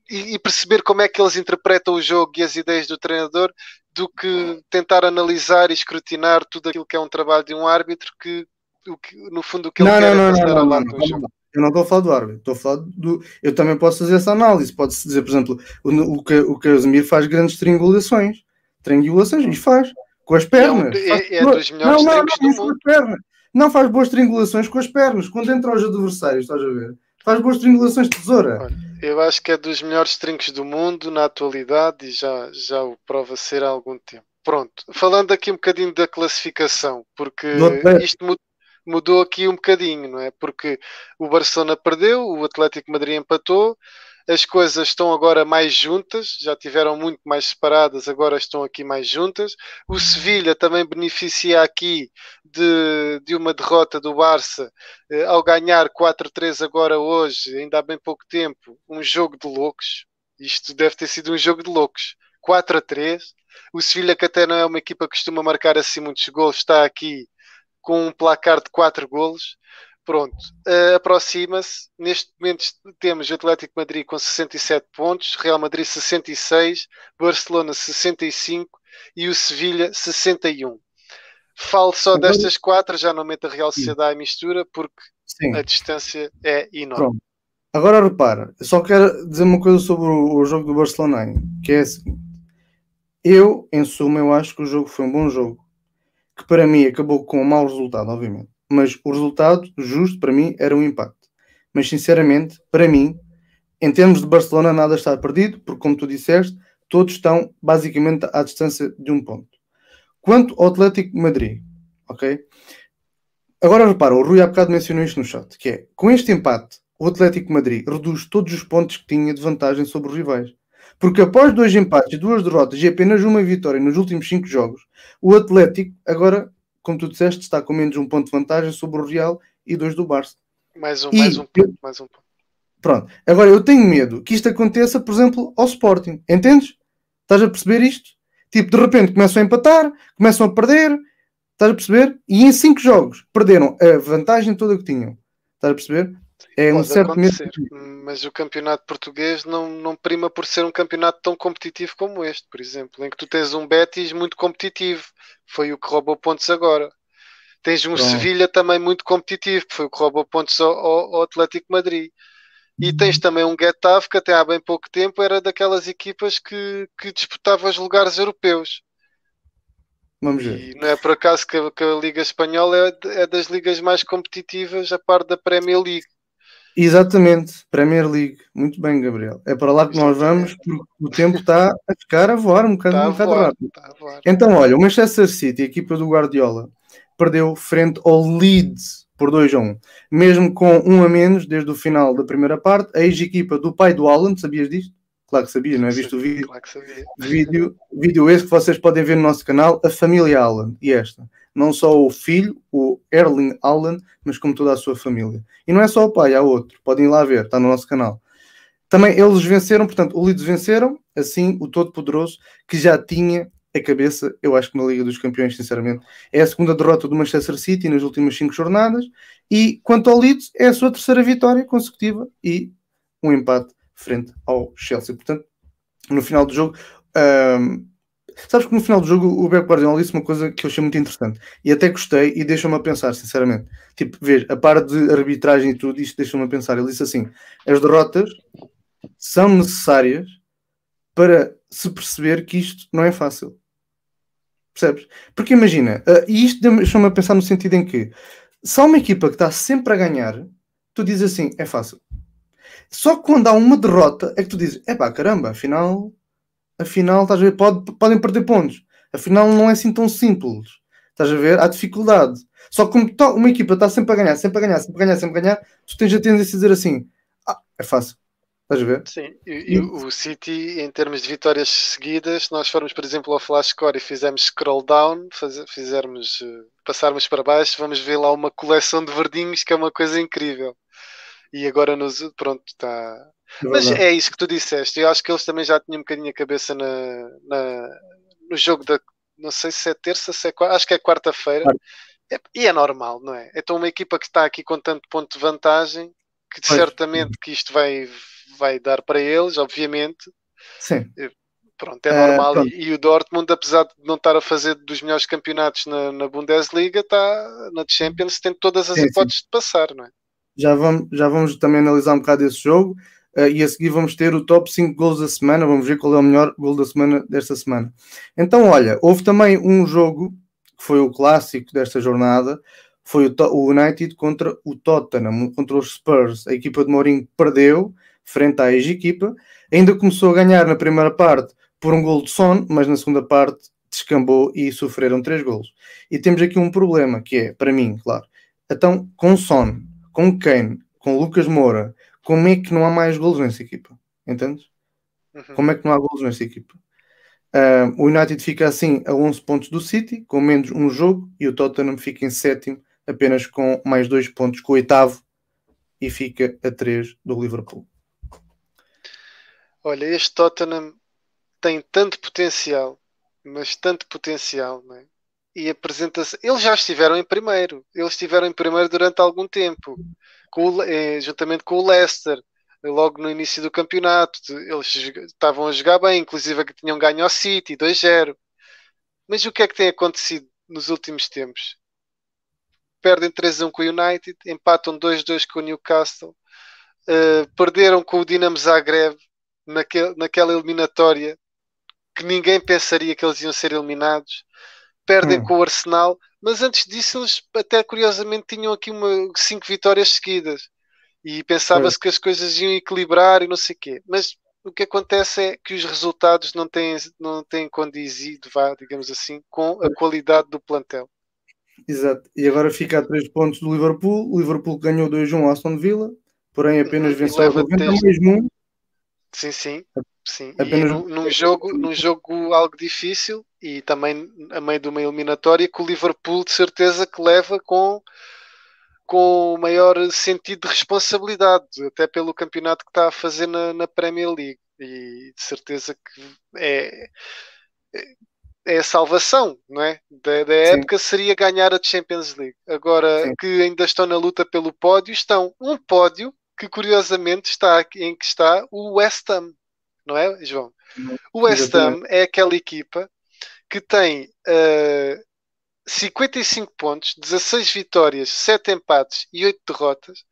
e, e, perceber como é que eles interpretam o jogo e as ideias do treinador do que tentar analisar e escrutinar tudo aquilo que é um trabalho de um árbitro que, o que no fundo o que ele Não, quer não, é não, passar não, não, não, não, jogo. Eu não estou a falar do árbitro, estou a falar do. Eu também posso fazer essa análise. Pode-se dizer, por exemplo, o, o, que- o Casemiro faz grandes triangulações. Triangulações, e faz. Com as pernas. é- Faz é dos melhores não, não, não, isso com as pernas. Não faz boas triangulações com as pernas. Quando entra aos adversários, estás a ver? Faz boas triangulações de tesoura. Olha, Eu acho que é dos melhores trincos do mundo na atualidade e já, já o prova ser há algum tempo. Pronto, falando aqui um bocadinho da classificação, porque isto mu- mudou aqui um bocadinho, não é? Porque o Barcelona perdeu, o Atlético Madrid empatou, as coisas estão agora mais juntas, já tiveram muito mais separadas, agora estão aqui mais juntas. O Sevilha também beneficia aqui de, de uma derrota do Barça eh, ao ganhar 4-3 agora hoje, ainda há bem pouco tempo, um jogo de loucos. Isto deve ter sido um jogo de loucos. 4 a 3. O Sevilha, que até não é uma equipa que costuma marcar assim muitos gols, está aqui com um placar de 4 golos. Pronto, eh, aproxima-se. Neste momento temos o Atlético Madrid com 67 pontos, Real Madrid 66, Barcelona 65 e o Sevilha 61. Falo só Agora- destas quatro, já não meto a Real Sociedade à mistura, porque Sim. a distância é enorme. Pronto. Agora repara, eu só quero dizer uma coisa sobre o, jogo do Barcelona, que é a seguinte. Eu, em suma, eu acho que o jogo foi um bom jogo, que para mim acabou com um mau resultado, obviamente. Mas o resultado justo para mim era um empate. Mas sinceramente, para mim, em termos de Barcelona, nada está perdido, porque como tu disseste, todos estão basicamente à distância de um ponto. Quanto ao Atlético Madrid, ok? Agora repara, o Rui há bocado mencionou isto no chat, que é, com este empate, o Atlético Madrid reduz todos os pontos que tinha de vantagem sobre os rivais. Porque após dois empates e duas derrotas e apenas uma vitória nos últimos cinco jogos, o Atlético, agora, como tu disseste, está com menos um ponto de vantagem sobre o Real e dois do Barça. Mais um, E- mais um ponto, mais um ponto. Pronto. Agora, eu tenho medo que isto aconteça, por exemplo, ao Sporting. Entendes? Estás a perceber isto? Tipo, de repente começam a empatar, começam a perder, estás a perceber? E em cinco jogos perderam a vantagem toda que tinham. Estás a perceber? É um certo acontecer, mas o campeonato português não, não prima por ser um campeonato tão competitivo como este, por exemplo, em que tu tens um Betis muito competitivo, foi o que roubou pontos agora. Tens um Pronto. Sevilha também muito competitivo, que foi o que roubou pontos ao, ao- Atlético Madrid. E tens também um Getafe que até há bem pouco tempo era daquelas equipas que, que disputava os lugares europeus. Vamos ver. E não é por acaso que a, que a Liga Espanhola é, é das ligas mais competitivas, a par da Premier League. Exatamente, Premier League. Muito bem, Gabriel. É para lá que nós vamos, porque o tempo está a ficar a voar um bocado, a um bocado voar, rápido. Então, olha, o Manchester City, a equipa do Guardiola, perdeu frente ao Leeds por 2 a 1. Mesmo com um a menos desde o final da primeira parte, a ex-equipa do pai do Alan, sabias disto? Claro que sabias, não é? Viste o vídeo? Claro que sabia. Vídeo, vídeo esse que vocês podem ver no nosso canal, a família Allen. E esta. Não só o filho, o Erling Allen, mas como toda a sua família. E não é só o pai, há outro. Podem ir lá ver, está no nosso canal. Também eles venceram, portanto, o Leeds venceram, assim, o Todo-Poderoso, que já tinha a cabeça, eu acho que na Liga dos Campeões, sinceramente, é a segunda derrota do Manchester City nas últimas cinco jornadas. E quanto ao Leeds, é a sua terceira vitória consecutiva e um empate frente ao Chelsea. Portanto, no final do jogo, ahm, sabes que no final do jogo o Pep Guardiola disse uma coisa que eu achei muito interessante e até gostei e deixa-me a pensar, sinceramente. Tipo, veja, a par de arbitragem e tudo, isto deixa-me a pensar. Ele disse assim: as derrotas são necessárias para se perceber que isto não é fácil. Percebes? Porque imagina, ah, e isto deixa-me a pensar no sentido em que se há uma equipa que está sempre a ganhar, tu dizes assim, é fácil. Só quando há uma derrota é que tu dizes, é pá, caramba, afinal, afinal, estás a ver, pode- podem perder pontos. Afinal, não é assim tão simples. Estás a ver? Há dificuldade. Só que como uma equipa está sempre a ganhar, sempre a ganhar, sempre a ganhar, sempre a ganhar, tu tens a tendência a dizer assim: ah, é fácil. Estás a ver? Sim, e, e o City, em termos de vitórias seguidas, se nós formos, por exemplo, ao Flash Score e fizermos scroll down, faz, fizermos, uh, passarmos para baixo, vamos ver lá uma coleção de verdinhos que é uma coisa incrível. E agora nos. Pronto, está. Mas é isso que tu disseste. Eu acho que eles também já tinham um bocadinho a cabeça na, na no jogo da. Não sei se é terça, se é quarta, acho que é quarta-feira. É, e é normal, não é? Então uma equipa que está aqui com tanto ponto de vantagem, que pois. certamente que isto vai, vai dar para eles, obviamente. Sim. Pronto, é normal. Uh, e, e, o Dortmund, apesar de não estar a fazer dos melhores campeonatos na, na Bundesliga, está na Champions, tem todas as sim, hipóteses sim. de passar, não é? Já vamos, já vamos também analisar um bocado esse jogo. Uh, e a seguir vamos ter o top 5 gols da semana. Vamos ver qual é o melhor gol da semana desta semana. Então, olha, houve também um jogo que foi o clássico desta jornada. Foi o, o United contra o Tottenham, contra os Spurs. A equipa de Mourinho perdeu frente à ex-equipa. Ainda começou a ganhar na primeira parte por um gol de Son, mas na segunda parte descambou e sofreram três gols. E temos aqui um problema que é, para mim, claro. Então, com Son, com Kane, com Lucas Moura, como é que não há mais gols nessa equipa? Entendes? Uhum. Como é que não há gols nessa equipa? Uh, o United fica assim a 11 pontos do City, com menos um jogo, e o Tottenham fica em sétimo, apenas com mais dois pontos com o oitavo, e fica a 3 do Liverpool. Olha, este Tottenham tem tanto potencial, mas tanto potencial, não é? E apresenta-se. Eles já estiveram em primeiro, eles estiveram em primeiro durante algum tempo, com o, eh, juntamente com o Leicester, logo no início do campeonato. Eles estavam a jogar bem, inclusive que tinham ganho ao City 2-0. Mas o que é que tem acontecido nos últimos tempos? Perdem 3-1 com o United, empatam 2-2 com o Newcastle, uh, perderam com o Dinamo Zagreb naquele, naquela eliminatória que ninguém pensaria que eles iam ser eliminados. Perdem hum. com o Arsenal, mas antes disso eles até curiosamente tinham aqui uma, cinco vitórias seguidas e pensava-se que as coisas iam equilibrar e não sei o quê. Mas o que acontece é que os resultados não têm, não têm condizido, vá, digamos assim, com a qualidade do plantel. Exato. E agora fica a 3 pontos do Liverpool. O Liverpool ganhou 2-1 ao Aston Villa, porém apenas uhum. venceu o 90 mesmo Sim, sim. Sim. Apenas... E num, num, jogo, num jogo algo difícil e também a meio de uma eliminatória que o Liverpool de certeza que leva com com o maior sentido de responsabilidade, até pelo campeonato que está a fazer na, na Premier League. E de certeza que é, é a salvação, não é? Da, da época seria ganhar a Champions League. Agora Sim. que ainda estão na luta pelo pódio, estão um pódio que curiosamente está em que está o West Ham, não é, João? O West Ham é aquela equipa que tem uh, 55 pontos, 16 vitórias, 7 empates e 8 derrotas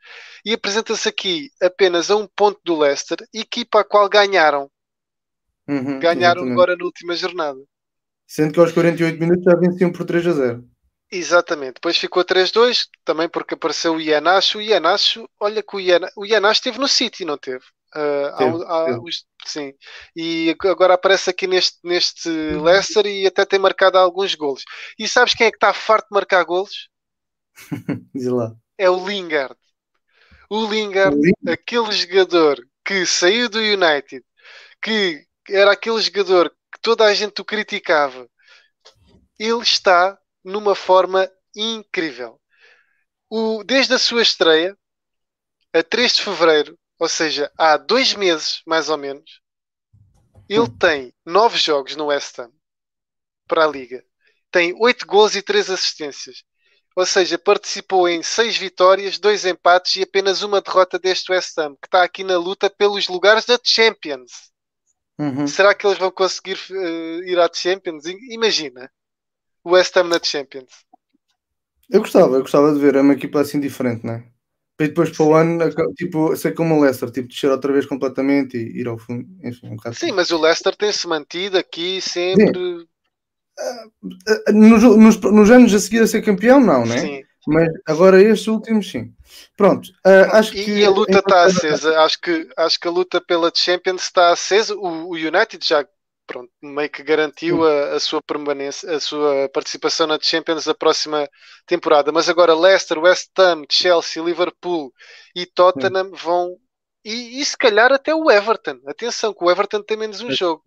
e apresenta-se aqui apenas a um ponto do Leicester, equipa a qual ganharam. Uhum, ganharam exatamente. agora na última jornada. Sendo que aos 48 minutos já venciam por 3 a 0. Exatamente. Depois ficou 3-2, também porque apareceu o Ianacho. O Ianacho, olha que o Ianacho, o Ianacho esteve no City, não teve? Uh, teve, há, há, sim. E agora aparece aqui neste, neste uhum. Leicester e até tem marcado alguns golos. E sabes quem é que está farto de marcar golos? Diz lá. É o Lingard. O Lingard, o Lingard, aquele jogador que saiu do United, que era aquele jogador que toda a gente o criticava, ele está numa forma incrível. O, desde a sua estreia, a 3 de fevereiro, ou seja, há dois meses mais ou menos, ele tem nove jogos no West Ham para a Liga. Tem oito gols e três assistências. Ou seja, participou em seis vitórias, dois empates e apenas uma derrota deste West Ham, que está aqui na luta pelos lugares da Champions. Uhum. Será que eles vão conseguir uh, ir à Champions? Imagina. West Ham na Champions. Eu gostava, eu gostava de ver, é uma equipa assim diferente, não é? E depois para o ano, tipo, ser como o Leicester, tipo, descer outra vez completamente e ir ao fundo. Enfim, um Sim, assim. mas o Leicester tem-se mantido aqui sempre. Uh, nos, nos, nos, anos a seguir a ser campeão, não, né? Sim. Mas agora estes últimos, sim. Pronto, uh, acho e, que. E a luta está acesa. Acho que, acho que a luta pela Champions está acesa. O, o United já pronto, meio que garantiu a, a, sua permanência, a sua participação na Champions da próxima temporada. Mas agora Leicester, West Ham, Chelsea, Liverpool e Tottenham vão e, e, se calhar até o Everton. Atenção, que o Everton tem menos um jogo.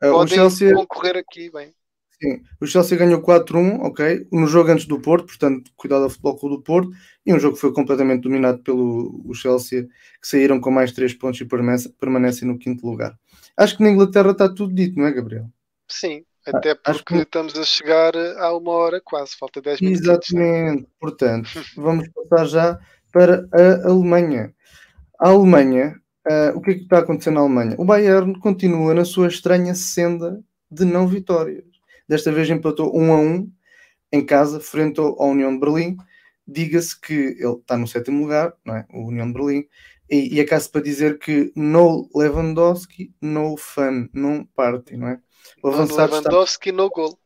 Uh, Podem Chelsea... concorrer aqui bem. Sim, o Chelsea ganhou 4-1, ok, no jogo antes do Porto, portanto, cuidado ao Futebol Clube do Porto, e um jogo que foi completamente dominado pelo o Chelsea, que saíram com mais 3 pontos e permanecem no quinto lugar. Acho que na Inglaterra está tudo dito, não é, Gabriel? Sim, até porque que... estamos a chegar a uma hora quase, falta 10 minutos. Exatamente, portanto, vamos passar já para a Alemanha. A Alemanha, uh, o que é que está acontecendo na Alemanha? O Bayern continua na sua estranha senda de não vitórias. Desta vez empatou 1 a 1 em casa, frente ao União de Berlim. Diga-se que ele está no sétimo lugar, não é? O União de Berlim. E, e é caso para dizer que no Lewandowski, no fun, no party, não é? O avançado no Lewandowski, está... no gol.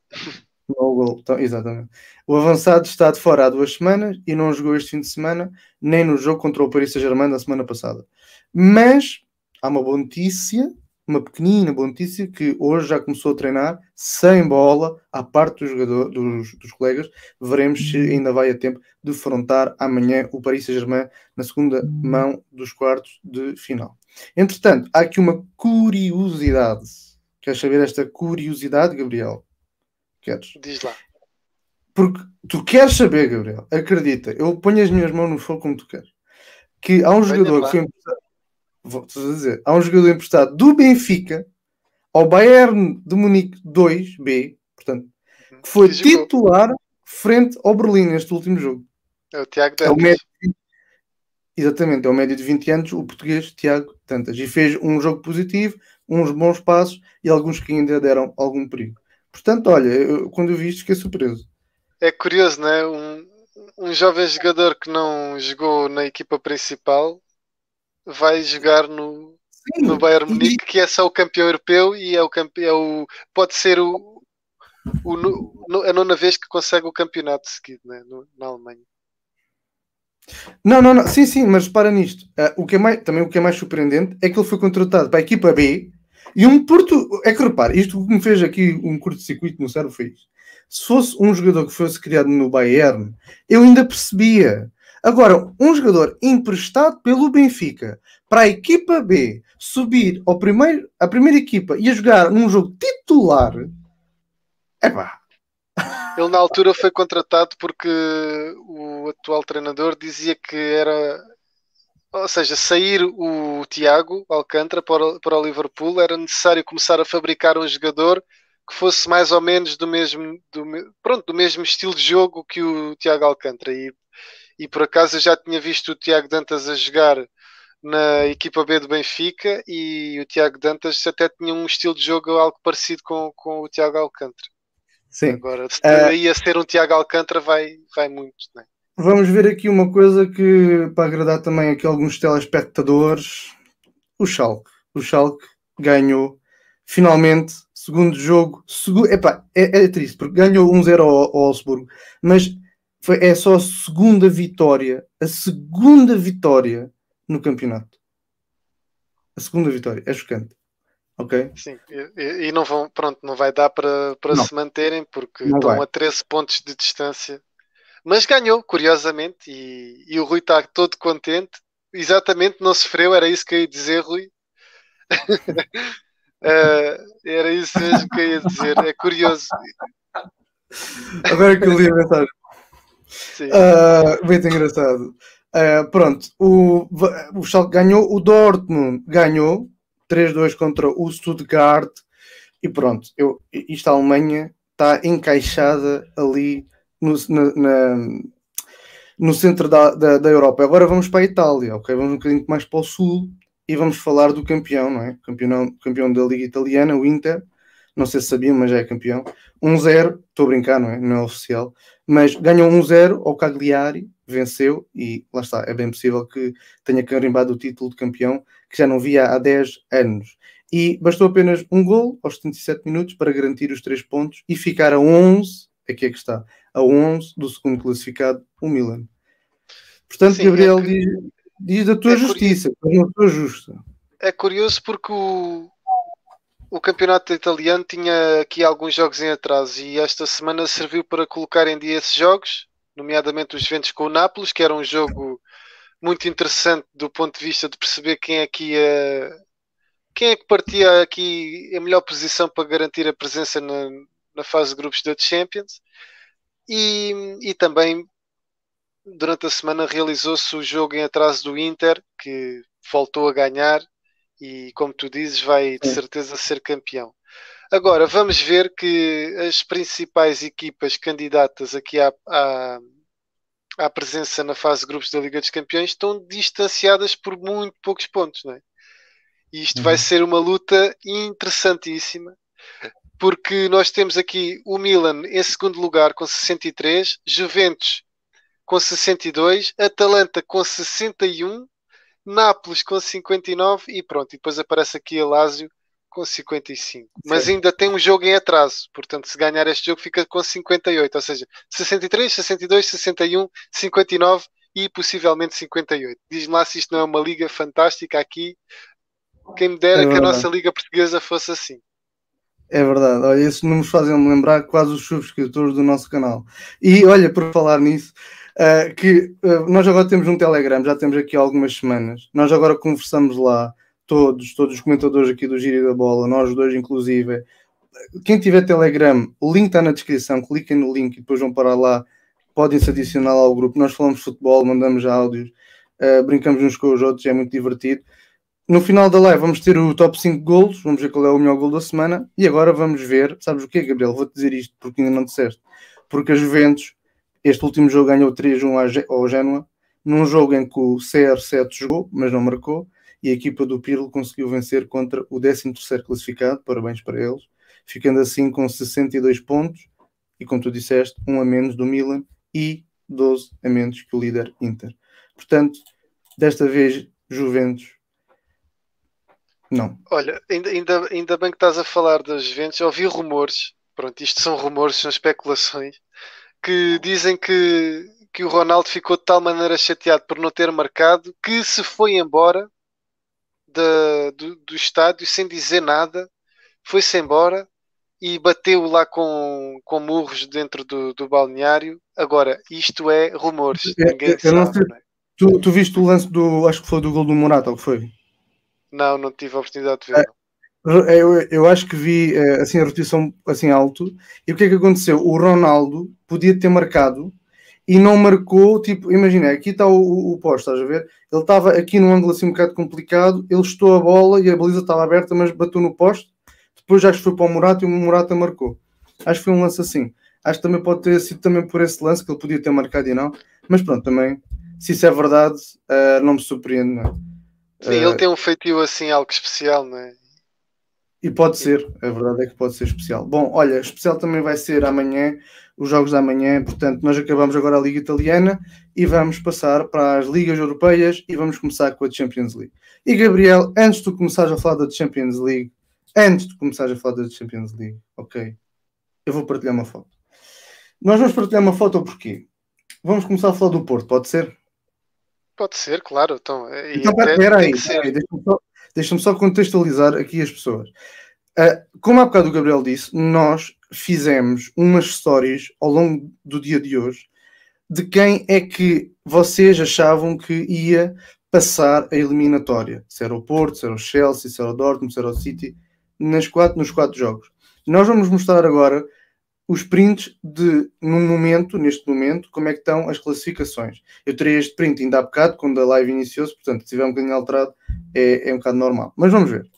No gol, então, exatamente. O avançado está de fora há duas semanas e não jogou este fim de semana, nem no jogo contra o Paris Saint-Germain da semana passada. Mas há uma boa notícia uma pequenina boa notícia que hoje já começou a treinar sem bola à parte do jogador, dos, dos colegas. Veremos se uhum. ainda vai a tempo de frontar amanhã o Paris Saint-Germain na segunda uhum. mão dos quartos de final. Entretanto, há aqui uma curiosidade. Queres saber esta curiosidade, Gabriel? Queres? Diz lá. Porque tu queres saber, Gabriel, acredita, eu ponho as minhas mãos no fogo como tu queres. Que há um jogador que foi vou dizer, há um jogador emprestado do Benfica ao Bayern de Munique 2B, portanto, uhum. que foi titular frente ao Berlim neste último jogo. É o Tiago Dantas. É o médio, exatamente, é o médio de 20 anos, o português Tiago Dantas. E fez um jogo positivo, uns bons passos e alguns que ainda deram algum perigo. Portanto, olha, eu, quando eu vi isto fiquei surpreso. É curioso, não é? Um, um jovem jogador que não jogou na equipa principal vai jogar no, Sim, no Bayern Munique, que é só o campeão europeu e é o campeão, é pode ser o, o, no, a nona vez que consegue o campeonato seguido né, no, na Alemanha. Não, não, não, sim, sim, mas para nisto. Uh, o que é mais, também o que é mais surpreendente é que ele foi contratado para a equipa B e um Porto. É que repare, isto que me fez aqui um curto-circuito no cérebro foi isto. Se fosse um jogador que fosse criado no Bayern, eu ainda percebia. Agora, um jogador emprestado pelo Benfica para a equipa B subir ao primeiro, a primeira equipa e a jogar num jogo titular, é pá. Ele na altura foi contratado porque o atual treinador dizia que era, ou seja, sair o Tiago Alcântara para, para o Liverpool era necessário começar a fabricar um jogador que fosse mais ou menos do mesmo, do, pronto, do mesmo estilo de jogo que o Tiago Alcântara. E e por acaso eu já tinha visto o Tiago Dantas a jogar na equipa B do Benfica e o Tiago Dantas até tinha um estilo de jogo algo parecido com, com o Tiago Alcântara. Sim. Agora, se uh, aí a ser um Tiago Alcântara vai, vai muito. Né? Vamos ver aqui uma coisa que para agradar também aqui alguns telespectadores. O Schalke. O Schalke ganhou finalmente, segundo jogo. Segu... Epá, é, é triste, porque ganhou 1-0 ao, ao Augsburgo, mas foi, é só a segunda vitória, a segunda vitória no campeonato. A segunda vitória, é chocante. Ok? Sim, e, e não vão, pronto, não vai dar para, para se manterem porque não estão vai. a 13 pontos de distância. Mas ganhou, curiosamente, e, e o Rui está todo contente. Exatamente, não sofreu, era isso que eu ia dizer, Rui. uh, era isso mesmo que eu ia dizer, é curioso. Agora que eu li a mensagem. Uh, muito engraçado. Uh, pronto, o, o Schalke ganhou, o Dortmund ganhou 3-2 contra o Stuttgart e pronto, eu, isto a Alemanha está encaixada ali no, na, na, no centro da, da, da, Europa. Agora vamos para a Itália, ok? Vamos um bocadinho mais para o sul e vamos falar do campeão, não é? Campeão, campeão da Liga Italiana, o Inter. Não sei se sabiam, mas já é campeão. 1-0, estou a brincar, não é? Não é oficial mas ganhou 1-0 ao Cagliari, venceu e lá está, é bem possível que tenha carimbado o título de campeão que já não via há 10 anos. E bastou apenas um gol aos 77 minutos para garantir os 3 pontos e ficar a 11, aqui é que está, a 11 do segundo classificado, o Milan. Portanto, Sim, Gabriel, é que... diz, diz, da tua é justiça, da tua justa. É curioso porque o, o campeonato italiano tinha aqui alguns jogos em atraso e esta semana serviu para colocar em dia esses jogos, nomeadamente os Juventus com o Nápoles, que era um jogo muito interessante do ponto de vista de perceber quem é que ia, quem é que partia aqui a melhor posição para garantir a presença na, na fase de grupos da Champions. E, e também durante a semana realizou-se o jogo em atraso do Inter, que voltou a ganhar e, como tu dizes, vai de certeza ser campeão. Agora, vamos ver que as principais equipas candidatas aqui à, à, à, presença na fase de grupos da Liga dos Campeões estão distanciadas por muito poucos pontos, não é? E isto uhum. vai ser uma luta interessantíssima, porque nós temos aqui o Milan em segundo lugar com 63, Juventus com 62, Atalanta com 61 Nápoles com 59 e pronto. E depois aparece aqui a Lazio com 55. Sim. Mas ainda tem um jogo em atraso. Portanto, se ganhar este jogo, fica com 58. Ou seja, 63, 62, 61, 59 e possivelmente 58. Diz-me lá se isto não é uma liga fantástica aqui. Quem me dera é que a nossa liga portuguesa fosse assim. É verdade, olha, esses números fazem-me lembrar quase os subscritores do nosso canal. E olha, por falar nisso, Uh, que uh, nós agora temos um Telegram, já temos aqui algumas semanas. Nós agora conversamos lá, todos, todos os comentadores aqui do Giro da Bola, nós dois inclusive. Quem tiver Telegram, o link está na descrição, cliquem no link e depois vão parar lá, podem se adicionar ao grupo. Nós falamos futebol, mandamos áudios, uh, brincamos uns com os outros, é muito divertido. No final da live vamos ter o top 5 golos, vamos ver qual é o melhor gol da semana. E agora vamos ver, sabes o que, Gabriel? Vou-te dizer isto porque ainda não disseste. Porque a Juventus este último jogo ganhou 3-1 ao Genoa, num jogo em que o CR7 jogou, mas não marcou, e a equipa do Pirlo conseguiu vencer contra o 13º classificado, parabéns para eles, ficando assim com 62 pontos, e como tu disseste, um a menos do Milan e 12 a menos que o líder Inter. Portanto, desta vez, Juventus não. Olha, ainda, ainda, ainda bem que estás a falar das Juventus, ouvi rumores, pronto, isto são rumores, são especulações, que dizem que, que o Ronaldo ficou de tal maneira chateado por não ter marcado que se foi embora da, do, do estádio sem dizer nada, foi-se embora e bateu lá com, com murros dentro do, do balneário. Agora, isto é rumores, é, ninguém eu, sabe. Sei, é? tu, tu viste o lance do, acho que foi do gol do Morata, ou foi? Não, não tive a oportunidade de ver. É, eu, eu acho que vi eh, assim a repetição assim alto. E o que é que aconteceu? O Ronaldo podia ter marcado e não marcou. Tipo, imagina, aqui está o, o posto, estás a ver? Ele estava aqui num ângulo assim um bocado complicado. Ele estou a bola e a baliza estava aberta, mas bateu no posto. Depois acho que foi para o Morata e o Morata marcou. Acho que foi um lance assim. Acho que também pode ter sido também por esse lance que ele podia ter marcado e não. Mas pronto, também, se isso é verdade, uh, não me surpreende, não é? Sim, ele tem um feitio assim, algo especial, não é? E pode ser, a verdade é que pode ser especial. Bom, olha, especial também vai ser amanhã, os jogos da manhã, portanto, nós acabamos agora a Liga Italiana e vamos passar para as Ligas Europeias e vamos começar com a Champions League. E Gabriel, antes de começares a falar da Champions League, antes de começares a falar da Champions League, ok? Eu vou partilhar uma foto. Nós vamos partilhar uma foto porquê? Vamos começar a falar do Porto, pode ser? Pode ser, claro. Então, então aí deixa-me só, Deixa-me só contextualizar aqui as pessoas. Uh, como há bocado o Gabriel disse, nós fizemos umas stories ao longo do dia de hoje de quem é que vocês achavam que ia passar a eliminatória. Se era o Porto, se era o Chelsea, se era o Dortmund, se era o City, nas quatro, nos quatro jogos. Nós vamos mostrar agora os prints de, no momento, neste momento, como é que estão as classificações. Eu terei este print ainda há bocado, quando a live iniciou-se, portanto, se estiver um bocadinho alterado, é, é um bocado normal. Mas vamos ver.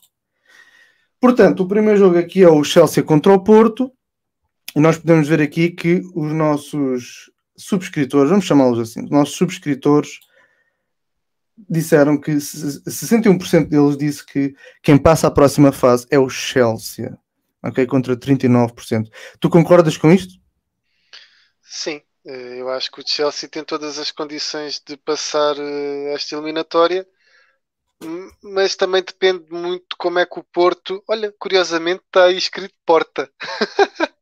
Portanto, o primeiro jogo aqui é o Chelsea contra o Porto. E nós podemos ver aqui que os nossos subscritores, vamos chamá-los assim, os nossos subscritores disseram que 61% deles disse que quem passa à próxima fase é o Chelsea, ok? Contra 39%. Tu concordas com isto? Sim, eh, eu acho que o Chelsea tem todas as condições de passar eh, esta eliminatória mas também depende muito de como é que o Porto. Olha, curiosamente está aí escrito Porta.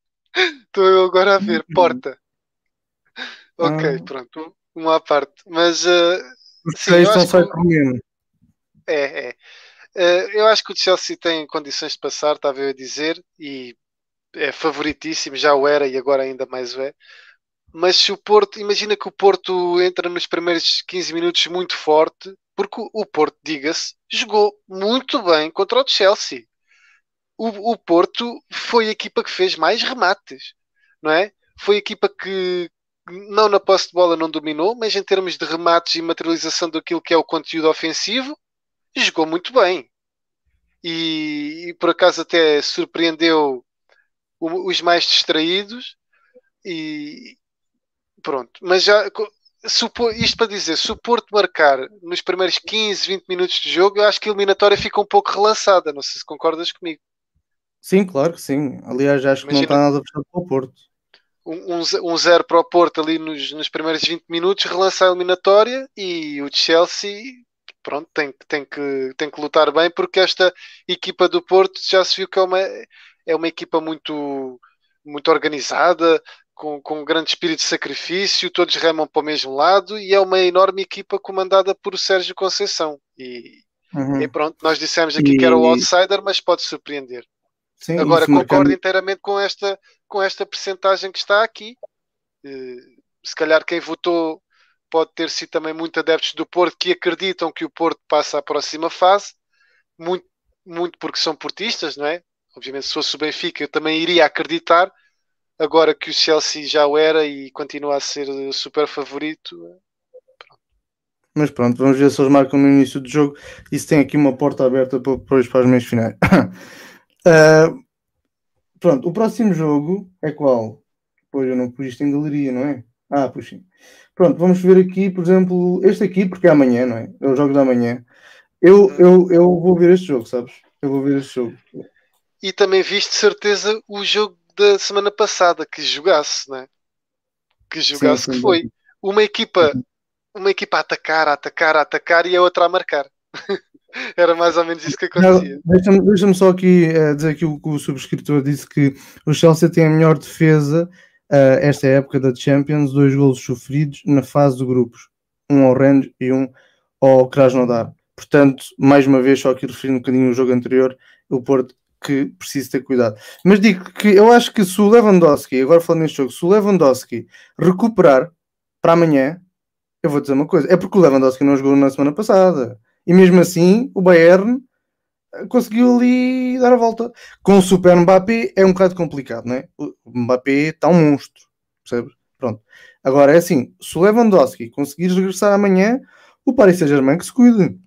Estou eu agora a ver, Porta. Ok, ah. pronto, uma à parte. Mas uh, sim, estão só que... É, é. Uh, eu acho que o Chelsea tem condições de passar, estava eu a dizer, e é favoritíssimo, já o era e agora ainda mais o é. Mas se o Porto, imagina que o Porto entra nos primeiros 15 minutos muito forte, porque o Porto, diga-se, jogou muito bem contra o Chelsea. O, o, Porto foi a equipa que fez mais remates, não é? Foi a equipa que, não na posse de bola não dominou, mas em termos de remates e materialização daquilo que é o conteúdo ofensivo, jogou muito bem. E, e por acaso até surpreendeu os mais distraídos e pronto. Mas já isto para dizer, se o Porto marcar nos primeiros 15, 20 minutos de jogo, eu acho que a eliminatória fica um pouco relançada. Não sei se concordas comigo. Sim, claro que sim. Aliás, acho Imagina, que não está nada fechado para o Porto. Um, um, um zero para o Porto ali nos, nos primeiros 20 minutos, relança a eliminatória e o Chelsea pronto, tem, tem, que, tem que lutar bem porque esta equipa do Porto já se viu que é uma, é uma equipa muito, muito organizada, com, com um grande espírito de sacrifício, todos remam para o mesmo lado e é uma enorme equipa comandada por Sérgio Conceição. E, uhum. e pronto, nós dissemos aqui e... que era o outsider, mas pode surpreender. Sim, Agora concordo inteiramente com esta, com esta percentagem que está aqui. Uh, se calhar quem votou pode ter sido também muito adeptos do Porto que acreditam que o Porto passa à próxima fase, muito, muito porque são portistas, não é? Obviamente, se fosse o Benfica, eu também iria acreditar, agora que o Chelsea já o era e continua a ser super favorito. Pronto. Mas pronto, vamos ver se eles marcam no início do jogo. Isso tem aqui uma porta aberta para, para os meios finais. uh, pronto, o próximo jogo é qual? Pois eu não pus isto em galeria, não é? Ah, puxei. Pronto, vamos ver aqui, por exemplo, este aqui, porque é amanhã, não é? É o jogo da manhã. Eu, eu, eu vou ver este jogo, sabes? Eu vou ver este jogo. E também viste, de certeza, o jogo da semana passada que jogasse, né? Que jogasse sim, sim, que foi sim. uma equipa, uma equipa a atacar, a atacar, a atacar e a outra a marcar. Era mais ou menos isso que acontecia. Deixa-me deixa só aqui uh, dizer que o, o subscritor disse que o Chelsea tem a melhor defesa uh, esta época da Champions, dois golos sofridos na fase de grupos, um ao Rennes e um ao Krasnodar. Portanto, mais uma vez, só aqui referindo um bocadinho o jogo anterior, o Porto que precisa ter cuidado. Mas digo que eu acho que se o Lewandowski, agora falando neste jogo, se o Lewandowski recuperar para amanhã, eu vou dizer uma coisa, é porque o Lewandowski não jogou na semana passada. E mesmo assim, o Bayern conseguiu ali dar a volta. Com o Super Mbappé é um bocado complicado, não é? O Mbappé está um monstro, percebes? Pronto. Agora é assim, se o Lewandowski conseguir regressar amanhã, o Paris Saint-Germain que se cuide.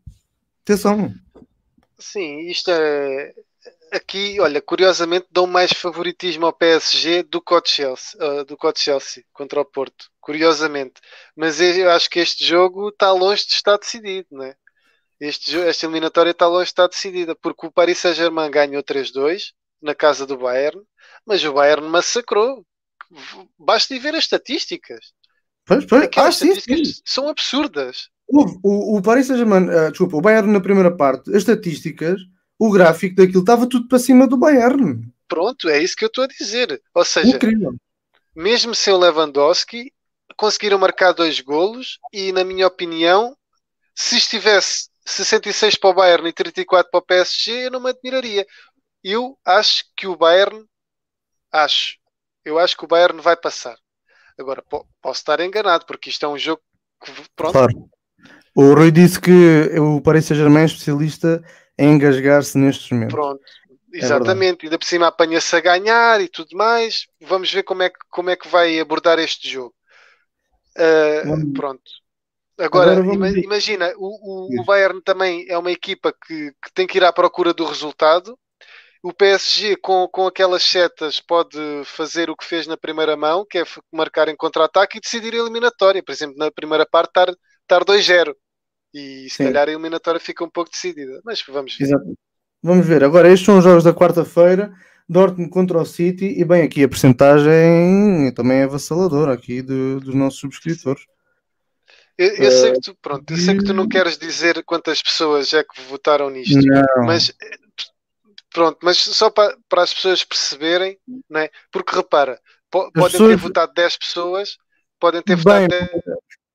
Atenção. Sim, isto é, aqui, olha, curiosamente dão mais favoritismo ao PSG do que ao Chelsea, uh, do que ao Chelsea contra o Porto. Curiosamente. Mas eu acho que este jogo está longe de estar decidido, não é? Este, esta eliminatória está longe decidida, porque o Paris Saint-Germain ganhou 3-2 na casa do Bayern, mas o Bayern massacrou. Basta ir ver as estatísticas. Pois, pois. Ah, estatísticas sim, sim. são absurdas. O, o, o Paris Saint-Germain, uh, desculpa, o Bayern na primeira parte, as estatísticas o gráfico daquilo estava tudo para cima do Bayern. Pronto, é isso que eu estou a dizer. Ou seja, Incrível. mesmo sem o Lewandowski, conseguiram marcar dois golos e, na minha opinião, se estivesse 66 para o Bayern e 34 para o PSG, eu não me admiraria. Eu acho que o Bayern, acho, eu acho que o Bayern vai passar. Agora, posso estar enganado, porque isto é um jogo que, pronto. Claro. O Rui disse que o Paris Saint-Germain é especialista a engasgar-se nestes momentos. Pronto, é exatamente. É Ainda por cima apanha-se a ganhar e tudo mais. Vamos ver como é que, como é que vai abordar este jogo. Uh, pronto. Agora, Agora imagina, o, o, o, Bayern também é uma equipa que, que, tem que ir à procura do resultado. O PSG, com, com aquelas setas, pode fazer o que fez na primeira mão, que é marcar em contra-ataque e decidir a eliminatória. Por exemplo, na primeira parte, estar, estar 2-0 e se Sim. calhar a eliminatória fica um pouco decidida, mas vamos ver. Exato. Vamos ver. Agora, estes são os jogos da quarta-feira. Dortmund contra o City e bem aqui a percentagem também é avassaladora aqui do, dos nossos subscritores. Eu, eu sei que tu, pronto, eu sei que tu não queres dizer quantas pessoas é que votaram nisto, não. mas pronto, mas só para, para as pessoas perceberem, não é? porque repara, po, podem pessoas... ter votado 10 pessoas, podem ter bem, votado 10,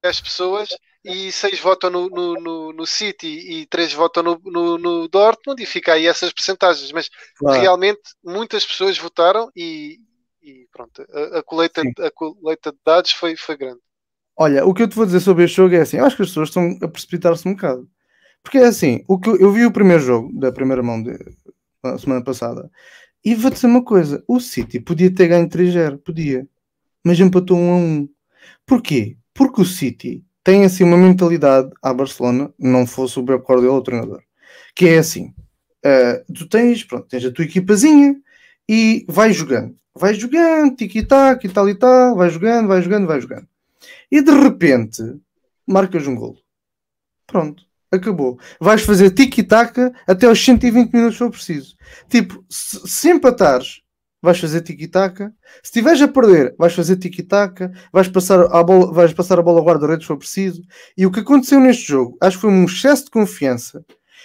10 pessoas e seis votam no, no, no, no City e três votam no, no, no, Dortmund e fica aí essas percentagens. Mas claro. realmente muitas pessoas votaram e, e pronto, a, a, colheita, a colheita de dados foi, foi grande. Olha, o que eu te vou dizer sobre este jogo é assim, eu acho que as pessoas estão a precipitar-se um bocado. Porque é assim, o que eu, eu vi o primeiro jogo da primeira mão de, semana passada e vou dizer uma coisa: o City podia ter ganho 3-0, podia, mas empatou 1 a 1. Porquê? Porque o City tem assim uma mentalidade à Barcelona, não fosse o Pep Guardiola o treinador, que é assim: uh, tu tens, pronto, tens a tua equipazinha e vai jogando, vai jogando, tic-tac e tal e tal, vai jogando, vai jogando, vai jogando, e de repente marcas um golo. Pronto acabou. Vais fazer tiki-taka até aos 120 minutos se for preciso. Tipo, se, se empatares, vais fazer tiki-taka. Se estiveres a perder, vais fazer tiki-taka. Vais passar a bola, vais passar a bola ao guarda-redes se for preciso. E o que aconteceu neste jogo, acho que foi um excesso de confiança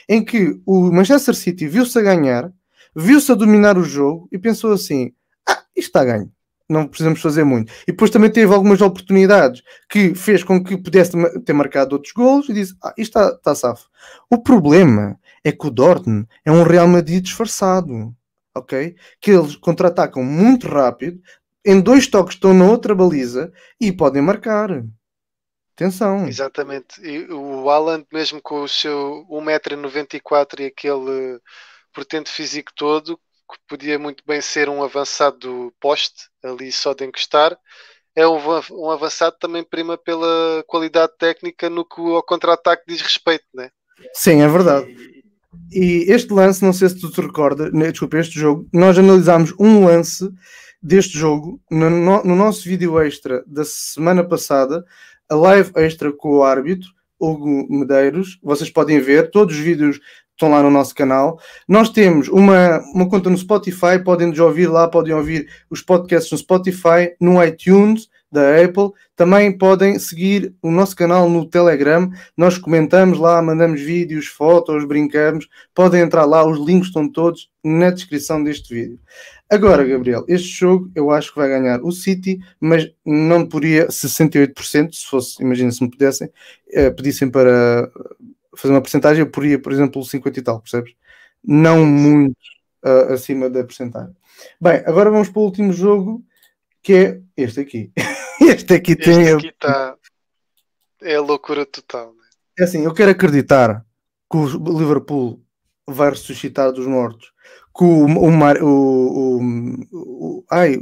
em que o Manchester City viu-se a ganhar, viu-se a dominar o jogo e pensou assim: ah, isto está ganho não precisamos fazer muito. E depois também teve algumas oportunidades que fez com que pudesse ter marcado outros gols e disse: Ah, isto está, está safo. O problema é que o Dortmund é um Real Madrid disfarçado, ok? Que eles contra-atacam muito rápido, em dois toques estão na outra baliza e podem marcar. Atenção. Exatamente. E o Alan, mesmo com o seu 1,94m e aquele portento físico todo, que podia muito bem ser um avançado poste, ali só de encostar, é um, um avançado também prima pela qualidade técnica no que ao contra-ataque diz respeito, né? Sim, é verdade. E este lance, não sei se tu te recordas, né, desculpa, este jogo, nós analisámos um lance deste jogo no, no, nosso vídeo extra da semana passada, a live extra com o árbitro, Hugo Medeiros. Vocês podem ver, todos os vídeos estão lá no nosso canal. Nós temos uma, uma conta no Spotify, podem nos ouvir lá, podem ouvir os podcasts no Spotify, no iTunes da Apple. Também podem seguir o nosso canal no Telegram. Nós comentamos lá, mandamos vídeos, fotos, brincamos. Podem entrar lá, os links estão todos na descrição deste vídeo. Agora, Gabriel, este jogo eu acho que vai ganhar o City, mas não poderia 68%, se fosse, imagina se me pudessem, eh, pedissem para fazer uma porcentagem, eu poria, por exemplo, 50 e tal, percebes? Não muito uh, acima da porcentagem. Bem, agora vamos para o último jogo, que é este aqui. este aqui este tem. Aqui tá... É a loucura total. Né? É assim, eu quero acreditar que o Liverpool vai ressuscitar dos mortos. Que o, o, o, o, o ai,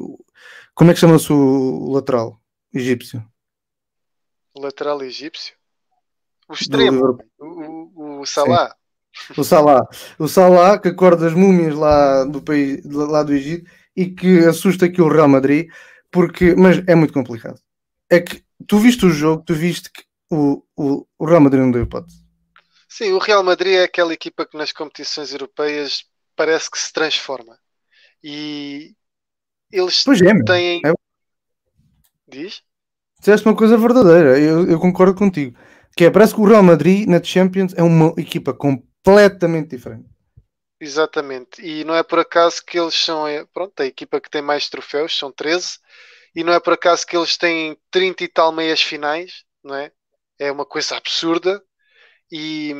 como é que chama-se o lateral egípcio? Lateral egípcio? O extremo, o, o, o Salah. Sim. O Salah. O Salah que acorda as múmias lá do país, lá do Egito e que assusta aqui o Real Madrid, porque, mas é muito complicado. É que tu viste o jogo, tu viste que o, o, o Real Madrid não deu hipótese. Sim, o Real Madrid é aquela equipa que nas competições europeias parece que se transforma. E eles pois é, têm. É... Diz? Dizeste uma coisa verdadeira, eu, eu concordo contigo que é, parece que o Real Madrid na Champions é uma equipa completamente diferente. Exatamente, e não é por acaso que eles são é, pronto, a equipa que tem mais troféus, são 13, e não é por acaso que eles têm 30 e tal meias finais, não é? É uma coisa absurda e,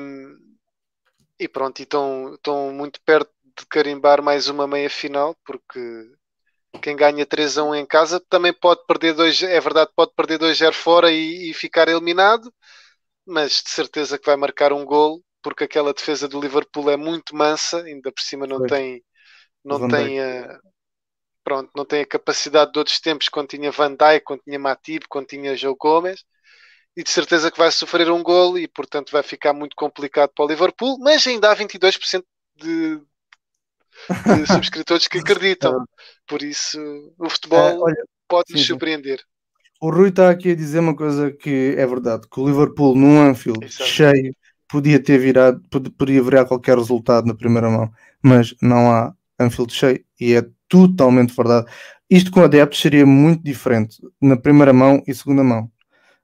e pronto, estão, estão muito perto de carimbar mais uma meia final, porque quem ganha 3 a 1 em casa também pode perder 2, é verdade, pode perder 2-0 fora e, e, ficar eliminado, mas de certeza que vai marcar um gol, porque aquela defesa do Liverpool é muito mansa, ainda por cima não tem não tem a, pronto, não tem a capacidade de outros tempos quando tinha Van Dijk, quando tinha Matip, quando tinha Joe Gomes, e de certeza que vai sofrer um gol e portanto vai ficar muito complicado para o Liverpool, mas ainda há 22% de, de subscritores que acreditam. Por isso o futebol é, pode nos surpreender. O Rui está aqui a dizer uma coisa que é verdade: que o Liverpool num Anfield Exato. cheio podia ter virado, podia virar qualquer resultado na primeira mão, mas não há Anfield cheio e é totalmente verdade. Isto com adeptos seria muito diferente na primeira mão e segunda mão.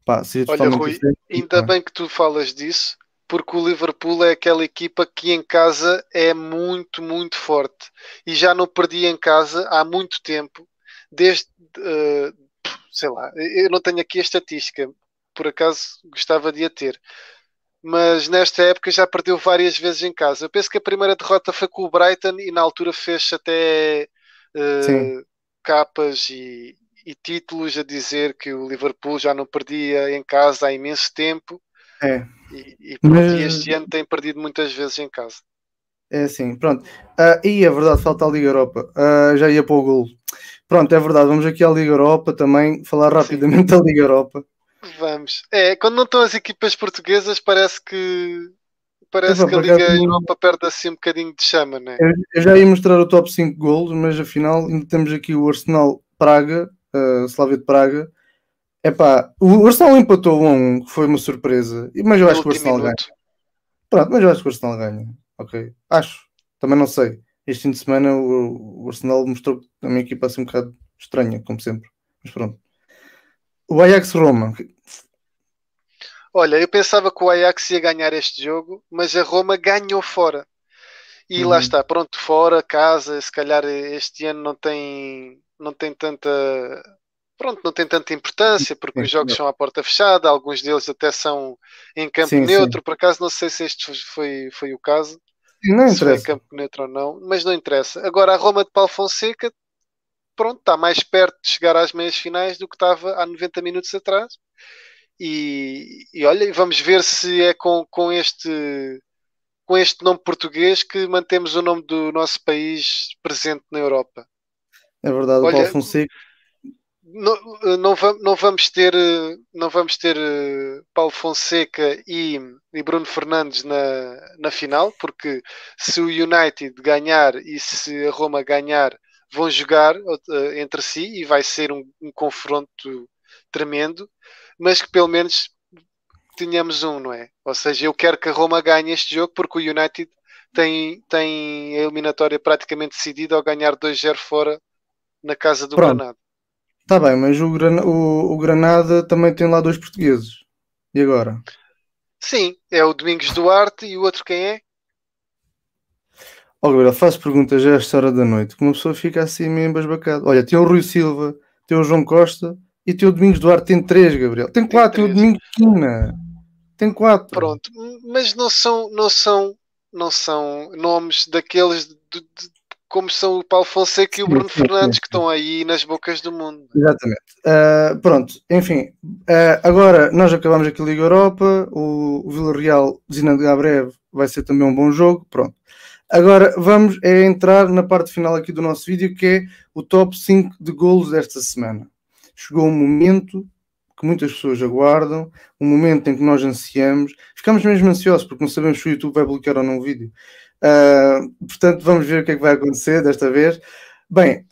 Pá, Olha, Rui, ainda bem que tu falas disso, porque o Liverpool é aquela equipa que em casa é muito, muito forte e já não perdia em casa há muito tempo, desde uh, sei lá, eu não tenho aqui a estatística, por acaso gostava de a ter. Mas nesta época já perdeu várias vezes em casa. Eu penso que a primeira derrota foi com o Brighton e na altura fez até uh, capas e, e títulos a dizer que o Liverpool já não perdia em casa há imenso tempo. É. E, e, Mas... este ano tem perdido muitas vezes em casa. É assim, pronto. Uh, e é verdade, falta a Liga Europa. Uh, já ia para o golo. Pronto, é verdade. Vamos aqui à Liga Europa também, falar rapidamente Sim. da Liga Europa. Vamos. É, quando não estão as equipas portuguesas, parece que parece é, que a Liga Europa perde assim um bocadinho de chama, né? Eu já ia mostrar o top 5 golos, mas afinal ainda temos aqui o Arsenal Praga, uh, Slavia de Praga. Epá, o Arsenal empatou um, que foi uma surpresa, mas eu acho que o Arsenal ganha. Pronto, mas eu acho que o Arsenal ganha. Ok, acho. Também não sei. Este fim de semana o, o Arsenal mostrou a minha equipa assim um bocado estranha, como sempre. Mas pronto. O Ajax Roma. Olha, eu pensava que o Ajax ia ganhar este jogo, mas a Roma ganhou fora. E uhum. lá está, pronto, fora, casa, se calhar este ano não tem, não tem tanta pronto, não tem tanta importância porque sim, os jogos sim. são à porta fechada, alguns deles até são em campo sim, neutro. Por acaso, não sei se este foi, foi o caso, não se foi em campo neutro ou não, mas não interessa. Agora, a Roma de Paulo Fonseca, pronto, está mais perto de chegar às meias finais do que estava há 90 minutos atrás. E, e olha, vamos ver se é com, com este com este nome português que mantemos o nome do nosso país presente na Europa. É verdade, olha, o Paulo Fonseca não, não, vamos, não vamos ter não vamos ter eh, Paulo Fonseca e, e, Bruno Fernandes na, na final, porque se o United ganhar e se a Roma ganhar, vão jogar uh, entre si e vai ser um, um, confronto tremendo, mas que pelo menos tenhamos um, não é? Ou seja, eu quero que a Roma ganhe este jogo porque o United tem, tem a eliminatória praticamente decidida ao ganhar 2-0 fora na casa do Pronto. Granada. Está bem, mas o, Gran... o, o, Granada também tem lá dois portugueses. E agora? Sim, é o Domingos Duarte e o outro quem é? Ó, oh, Gabriel, faço perguntas a esta hora da noite, que uma pessoa fica assim meio embasbacada. Olha, tem o Rui Silva, tem o João Costa e tem o Domingos Duarte, tem três, Gabriel. Tem quatro, tem, tem o Domingos Quina. Tem quatro. Pronto, mas não são, não são, não são nomes daqueles de, de, como são o Paulo Fonseca e o Bruno Fernandes, que estão aí nas bocas do mundo. Exatamente. Uh, pronto, enfim, uh, agora nós acabamos aqui a Liga Europa, o, o Vila Real, desenhando a breve, vai ser também um bom jogo, pronto. Agora vamos é entrar na parte final aqui do nosso vídeo, que é o top 5 de golos desta semana. Chegou um momento que muitas pessoas aguardam, um momento em que nós ansiamos, ficamos mesmo ansiosos porque não sabemos se o YouTube vai bloquear ou não o vídeo. Uh, portanto, vamos ver o que é que vai acontecer desta vez. Bem,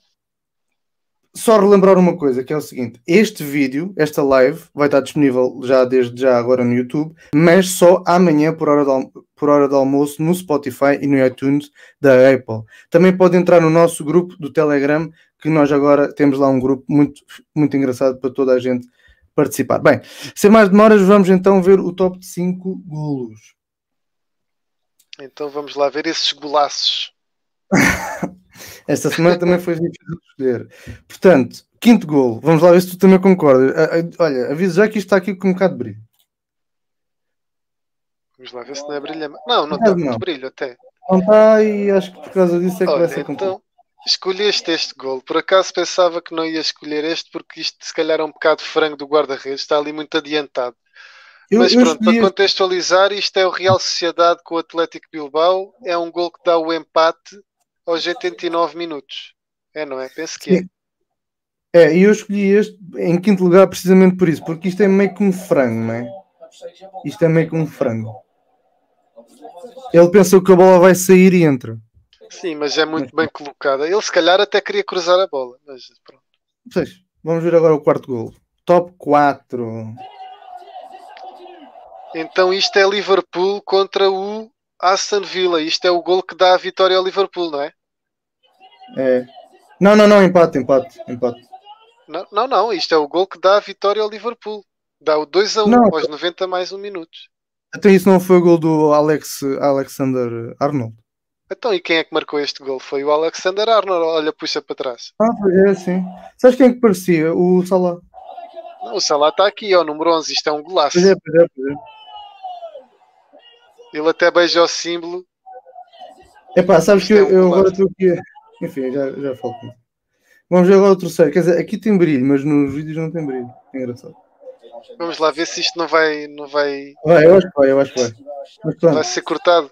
só relembrar uma coisa, que é o seguinte: este vídeo, esta live, vai estar disponível já desde já agora no YouTube, mas só amanhã por hora de, por hora de almoço no Spotify e no iTunes da Apple. Também pode entrar no nosso grupo do Telegram, que nós agora temos lá um grupo muito, muito engraçado para toda a gente participar. Bem, sem mais demoras, vamos então ver o top de 5 golos. Então vamos lá ver esses golaços. Esta semana também foi difícil de escolher. Portanto, quinto golo. Vamos lá ver se tu também concordas. Olha, aviso já que isto está aqui com um bocado de brilho. Vamos lá ver se não é brilho. Não, não está muito brilho até. Não está e acho que por causa disso é que Olha, vai ser então, complicado. Escolheste este gol. Por acaso pensava que não ia escolher este porque isto se calhar é um bocado frango do guarda-redes. Está ali muito adiantado. Eu, Mas pronto, para contextualizar, isto é o Real Sociedade com o Atlético Bilbao. É um gol que dá o empate aos 89 minutos. É, não é? Penso que Sim. é. É, e eu escolhi este em quinto lugar precisamente por isso, porque isto é meio que um frango, não é? Isto é meio que um frango. Ele pensou que a bola vai sair e entra. Sim, mas é muito bem colocada. Ele se calhar até queria cruzar a bola, mas pronto. Seis. Vamos ver agora o quarto gol. Top 4. Então isto é Liverpool contra o Aston Villa. Isto é o gol que dá a vitória ao Liverpool, não é? É. Não, não, não, empate, empate, empate. Não, não, não, isto é o gol que dá a vitória ao Liverpool. Dá o 2 a 1 não, aos 90 mais um minuto. Até isso não foi o gol do Alex, Alexander Arnold? Então, e quem é que marcou este gol? Foi o Alexander Arnold. Olha, puxa para trás. Ah, é sim. Sabes quem é que parecia? O Salah. Não, o Salah está aqui, ó, número 11. Isto é um golaço. Pois é, pois é, pois é. Ele até beija o símbolo. Epá, sabes que Isto é eu, um eu agora estou aqui. Enfim, já, já falo com Vamos ver agora o terceiro. Quer dizer, aqui tem brilho, mas nos vídeos não tem brilho. É engraçado. Vamos lá ver se isto não vai, não vai, Vai, eu acho que vai, eu acho que vai. Mas vai ser cortado.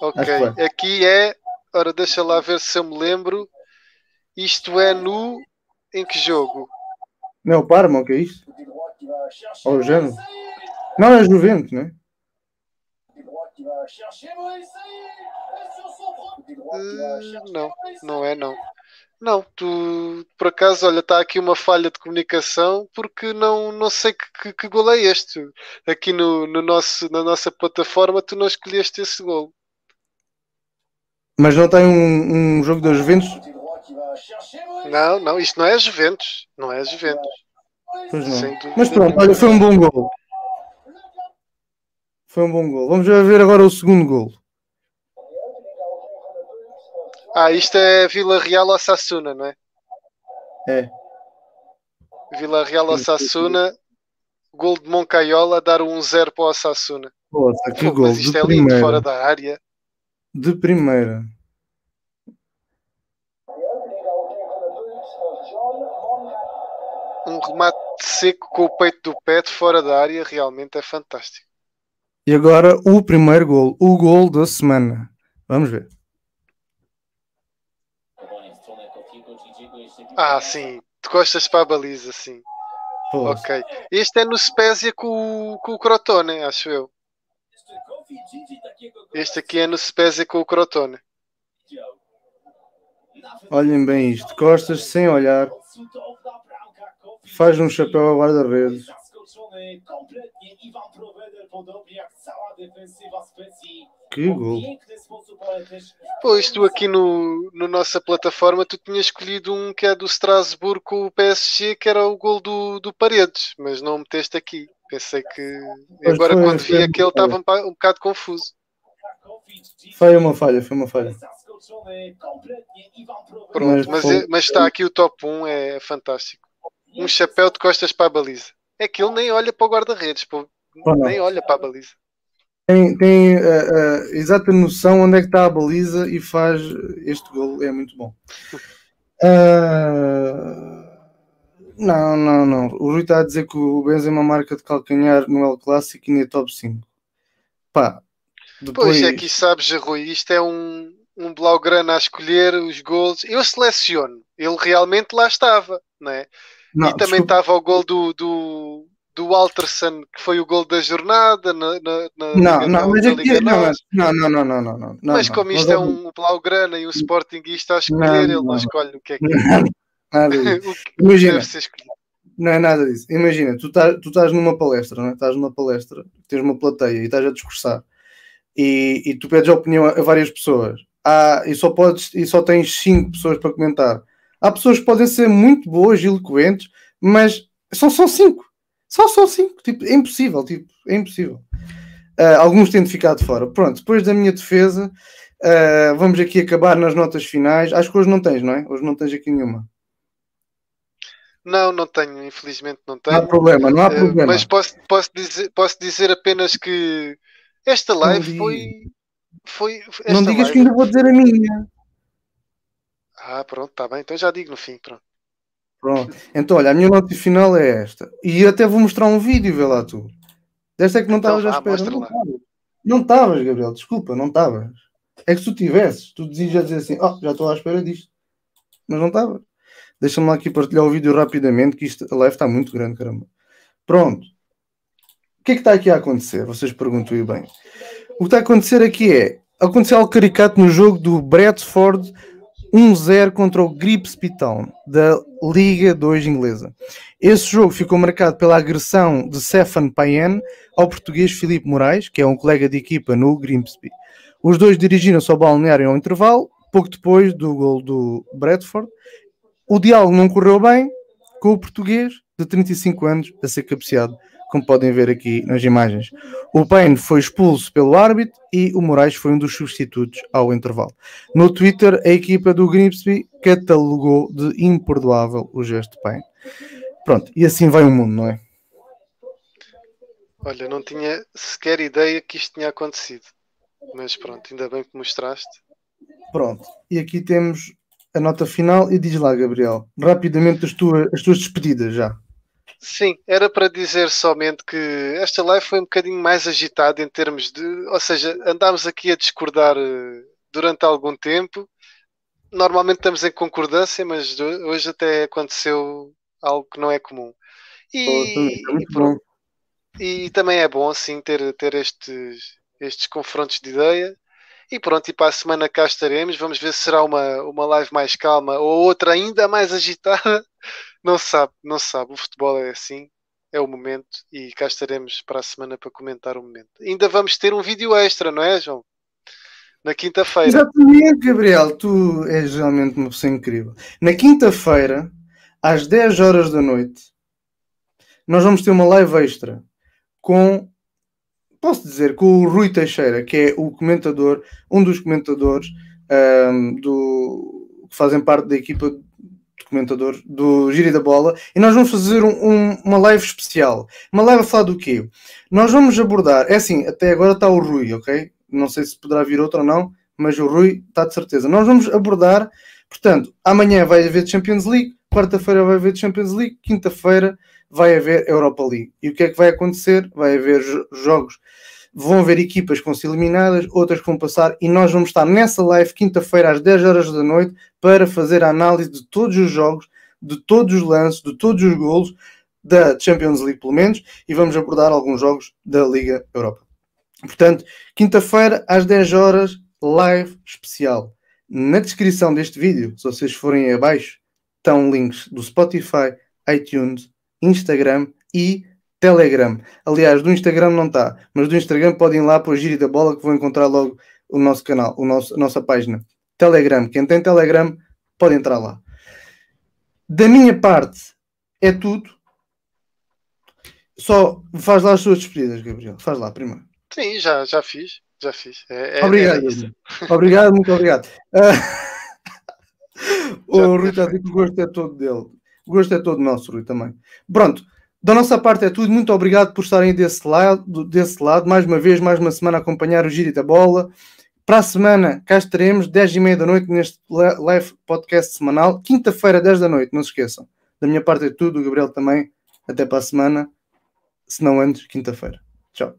Ok, que aqui é. Ora, deixa lá ver se eu me lembro. Isto é no. Em que jogo? não é o Parma, o que é isto? Ou o Género? Não, é Juventus, não é? Eh, não, não é não. Não, tu por acaso, olha, está aqui uma falha de comunicação porque não, não sei que, que, que gol é este. Aqui no, no nosso, na nossa plataforma tu não escolheste esse gol. Mas não tem um, um jogo da Juventus? Não, não, isto não é Juventus. Não é Juventus. Pois não. Mas pronto, olha, foi um bom gol. Foi um bom gol. Vamos ver agora o segundo gol. Ah, isto é Vila Real ou Sassuna, não é? É. Vila Real ou Sassuna. Gol de Moncaiola dar um 0 para o Sassuna. Nossa, que Pô, gol. Mas isto de é lindo, primeira. fora da área. De primeira. Um remate seco com o peito do pé de fora da área realmente é fantástico. E agora o primeiro gol. O gol da semana. Vamos ver. Ah, sim. De costas para a baliza, sim. Pô, Ok. Este é no Spezia com, o- com o Crotone, acho eu. Este aqui é no Spezia com o Crotone. Olhem bem isto. Costas sem olhar. Faz um chapéu ao guarda-redes. Que gol. Pô, isto aqui no, no nossa plataforma, tu tinhas escolhido um que é do Strasbourg com o PSG, que era o gol do, do Paredes, mas não o meteste aqui. Pensei que. Pois Agora, foi, quando foi vi uma aquele, estava um, um bocado confuso. Foi uma falha, foi uma falha. Pronto, Mas mas, foi- mas está aqui o top 1, é fantástico. Um chapéu de costas para a baliza. É que ele nem olha para o guarda-redes, nem olha para a baliza. Tem, tem a, a exata noção onde é que está a baliza e faz este gol. É muito bom. Ah, não, não, não. O Rui está a dizer que o Benzema marca de calcanhar no El Clássico e nem é top 5. Pá, depois... Pois é que sabes, Rui, isto é um, um Blaugrana a escolher os gols. Eu seleciono. Ele realmente lá estava, não é? Não, e também estava o gol do, do, do Alterson, que foi o gol da jornada na, na, na Não, Liga, não, mas na aqui Liga não, não, não, não, não, não, não, não, Mas não. como isto Mas, é um Blaugrana e um Sportingista a escolher, Não, ele não, não não. escolhe o que é que, Nada disso. o que Imagina, deve ser escolhido. não é nada disso. Imagina, tu estás, tu estás numa palestra, não é? Estás numa palestra, tens uma plateia e estás a discursar e, e tu pedes opinião a, a várias pessoas. Há, e, só podes, e só tens cinco pessoas para comentar. Há pessoas que podem ser muito boas e eloquentes, mas são só cinco. Só são cinco. Tipo, é impossível. Tipo, é impossível. Ah, alguns têm de ficar de fora. Pronto, depois da minha defesa, ah, vamos aqui acabar nas notas finais. Acho que hoje não tens, não é? Hoje não tens aqui nenhuma. Não, não tenho, infelizmente não Não há tenho. problema, não há Eh, problema. mas posso, posso, dizer, posso dizer apenas que esta live foi. foi esta não digas live- que ainda vou dizer a minha. Ah, pronto, está bem. Então já digo no fim. Pronto. Pronto. Então, olha, a minha nota final é esta. E até vou mostrar um vídeo, vê lá tu. Desta é que não Então estavas à vá, espera. Não estavas. Não estavas, Gabriel. Desculpa, não estavas. É que se tu tivesses, tu dizias dizer assim, oh, já estou à espera disto. Mas não estavas. Deixa-me lá aqui partilhar o vídeo rapidamente, que isto, a live está muito grande, caramba. Pronto. O que é que está aqui a acontecer? Vocês perguntam e bem. O que está a acontecer aqui é, aconteceu algo caricato no jogo do Bradford 1-0 contra o Gripsby Town, da Liga 2 inglesa. Esse jogo ficou marcado pela agressão de Stefan Payen ao português Filipe Moraes, que é um colega de equipa no Grimsby. Os dois dirigiram-se ao balneário ao intervalo, pouco depois do gol do Bradford. O diálogo não correu bem com o português de 35 anos a ser cabeceado, como podem ver aqui nas imagens. O Payne foi expulso pelo árbitro e o Moraes foi um dos substitutos ao intervalo. No Twitter, a equipa do Grimsby catalogou de imperdoável o gesto de Payne. Pronto, e assim vai o mundo, não é? Olha, não tinha sequer ideia que isto tinha acontecido. Mas pronto, ainda bem que mostraste. Pronto, e aqui temos a nota final e diz lá, Gabriel, rapidamente as tuas, as tuas despedidas já. Sim, era para dizer somente que esta live foi um bocadinho mais agitada em termos de. Ou seja, andámos aqui a discordar eh, durante algum tempo. Normalmente estamos em concordância, mas hoje até aconteceu algo que não é comum. E, oh, e, e também é bom assim ter, ter estes, estes confrontos de ideia. E pronto, e para a semana cá estaremos. Vamos ver se será uma, uma live mais calma ou outra ainda mais agitada. Não sabe, não sabe. O futebol é assim, é o momento. E cá estaremos para a semana para comentar o momento. Ainda vamos ter um vídeo extra, não é, João? Na quinta-feira. Exatamente, Gabriel. Tu és realmente uma pessoa incrível. Na quinta-feira, às 10 horas da noite, nós vamos ter uma live extra com posso dizer que o Rui Teixeira, que é o comentador, um dos comentadores um, do, que fazem parte da equipa de comentadores do Giri da Bola, e nós vamos fazer um, um, uma live especial. Uma live a falar do quê? Nós vamos abordar, é assim, até agora está o Rui, ok? Não sei se poderá vir outro ou não, mas o Rui está de certeza. Nós vamos abordar, portanto, amanhã vai haver Champions League, quarta-feira vai haver Champions League, quinta-feira vai haver Europa League. E o que é que vai acontecer? Vai haver jogos, vão haver equipas que vão ser eliminadas, outras que vão passar, e nós vamos estar nessa live quinta-feira às 10 horas da noite para fazer a análise de todos os jogos, de todos os lances, de todos os golos da Champions League, pelo menos, e vamos abordar alguns jogos da Liga Europa. Portanto, quinta-feira às 10 horas, live especial. Na descrição deste vídeo, se vocês forem abaixo, estão links do Spotify, iTunes, Instagram e Telegram. Aliás, do Instagram não está, mas do Instagram podem ir lá para o Giro da Bola que vão encontrar logo o nosso canal, o nosso, a nossa página. Telegram. Quem tem Telegram pode entrar lá. Da minha parte é tudo. Só faz lá as suas despedidas, Gabriel. Faz lá primeiro. Sim, já, já fiz. Já fiz. É, é, obrigado. É obrigado, muito obrigado. Uh, o Rui está a dizer que o gosto é todo dele. O gosto é todo nosso, Rui, também. Pronto. Da nossa parte é tudo. Muito obrigado por estarem desse lado, desse lado. Mais uma vez, mais uma semana a acompanhar o Giro da Bola. Para a semana, cá estaremos, 10 e meia da noite, neste live podcast semanal. Quinta-feira, 10 da noite, não se esqueçam. Da minha parte é tudo, o Gabriel também. Até para a semana. Se não antes, quinta-feira. Tchau.